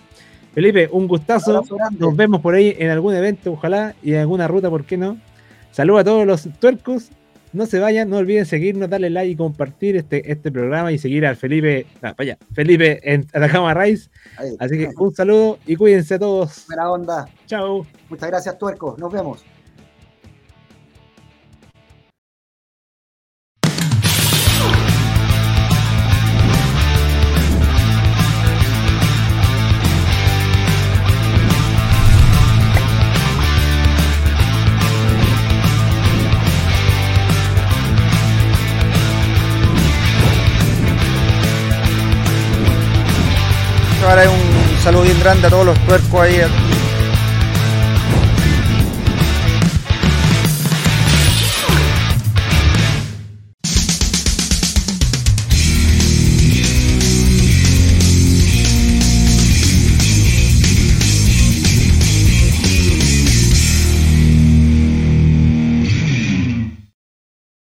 Felipe, un gustazo. Nos vemos por ahí en algún evento, ojalá, y en alguna ruta, ¿por qué no? Saludos a todos los tuercos no se vayan, no olviden seguirnos, darle like y compartir este, este programa y seguir al Felipe, vaya, Felipe en Atacama Rice. Así que un saludo y cuídense todos. Buena onda. Chao. Muchas gracias, Tuerco. Nos vemos. Dar un saludo bien grande a todos los tuercos ahí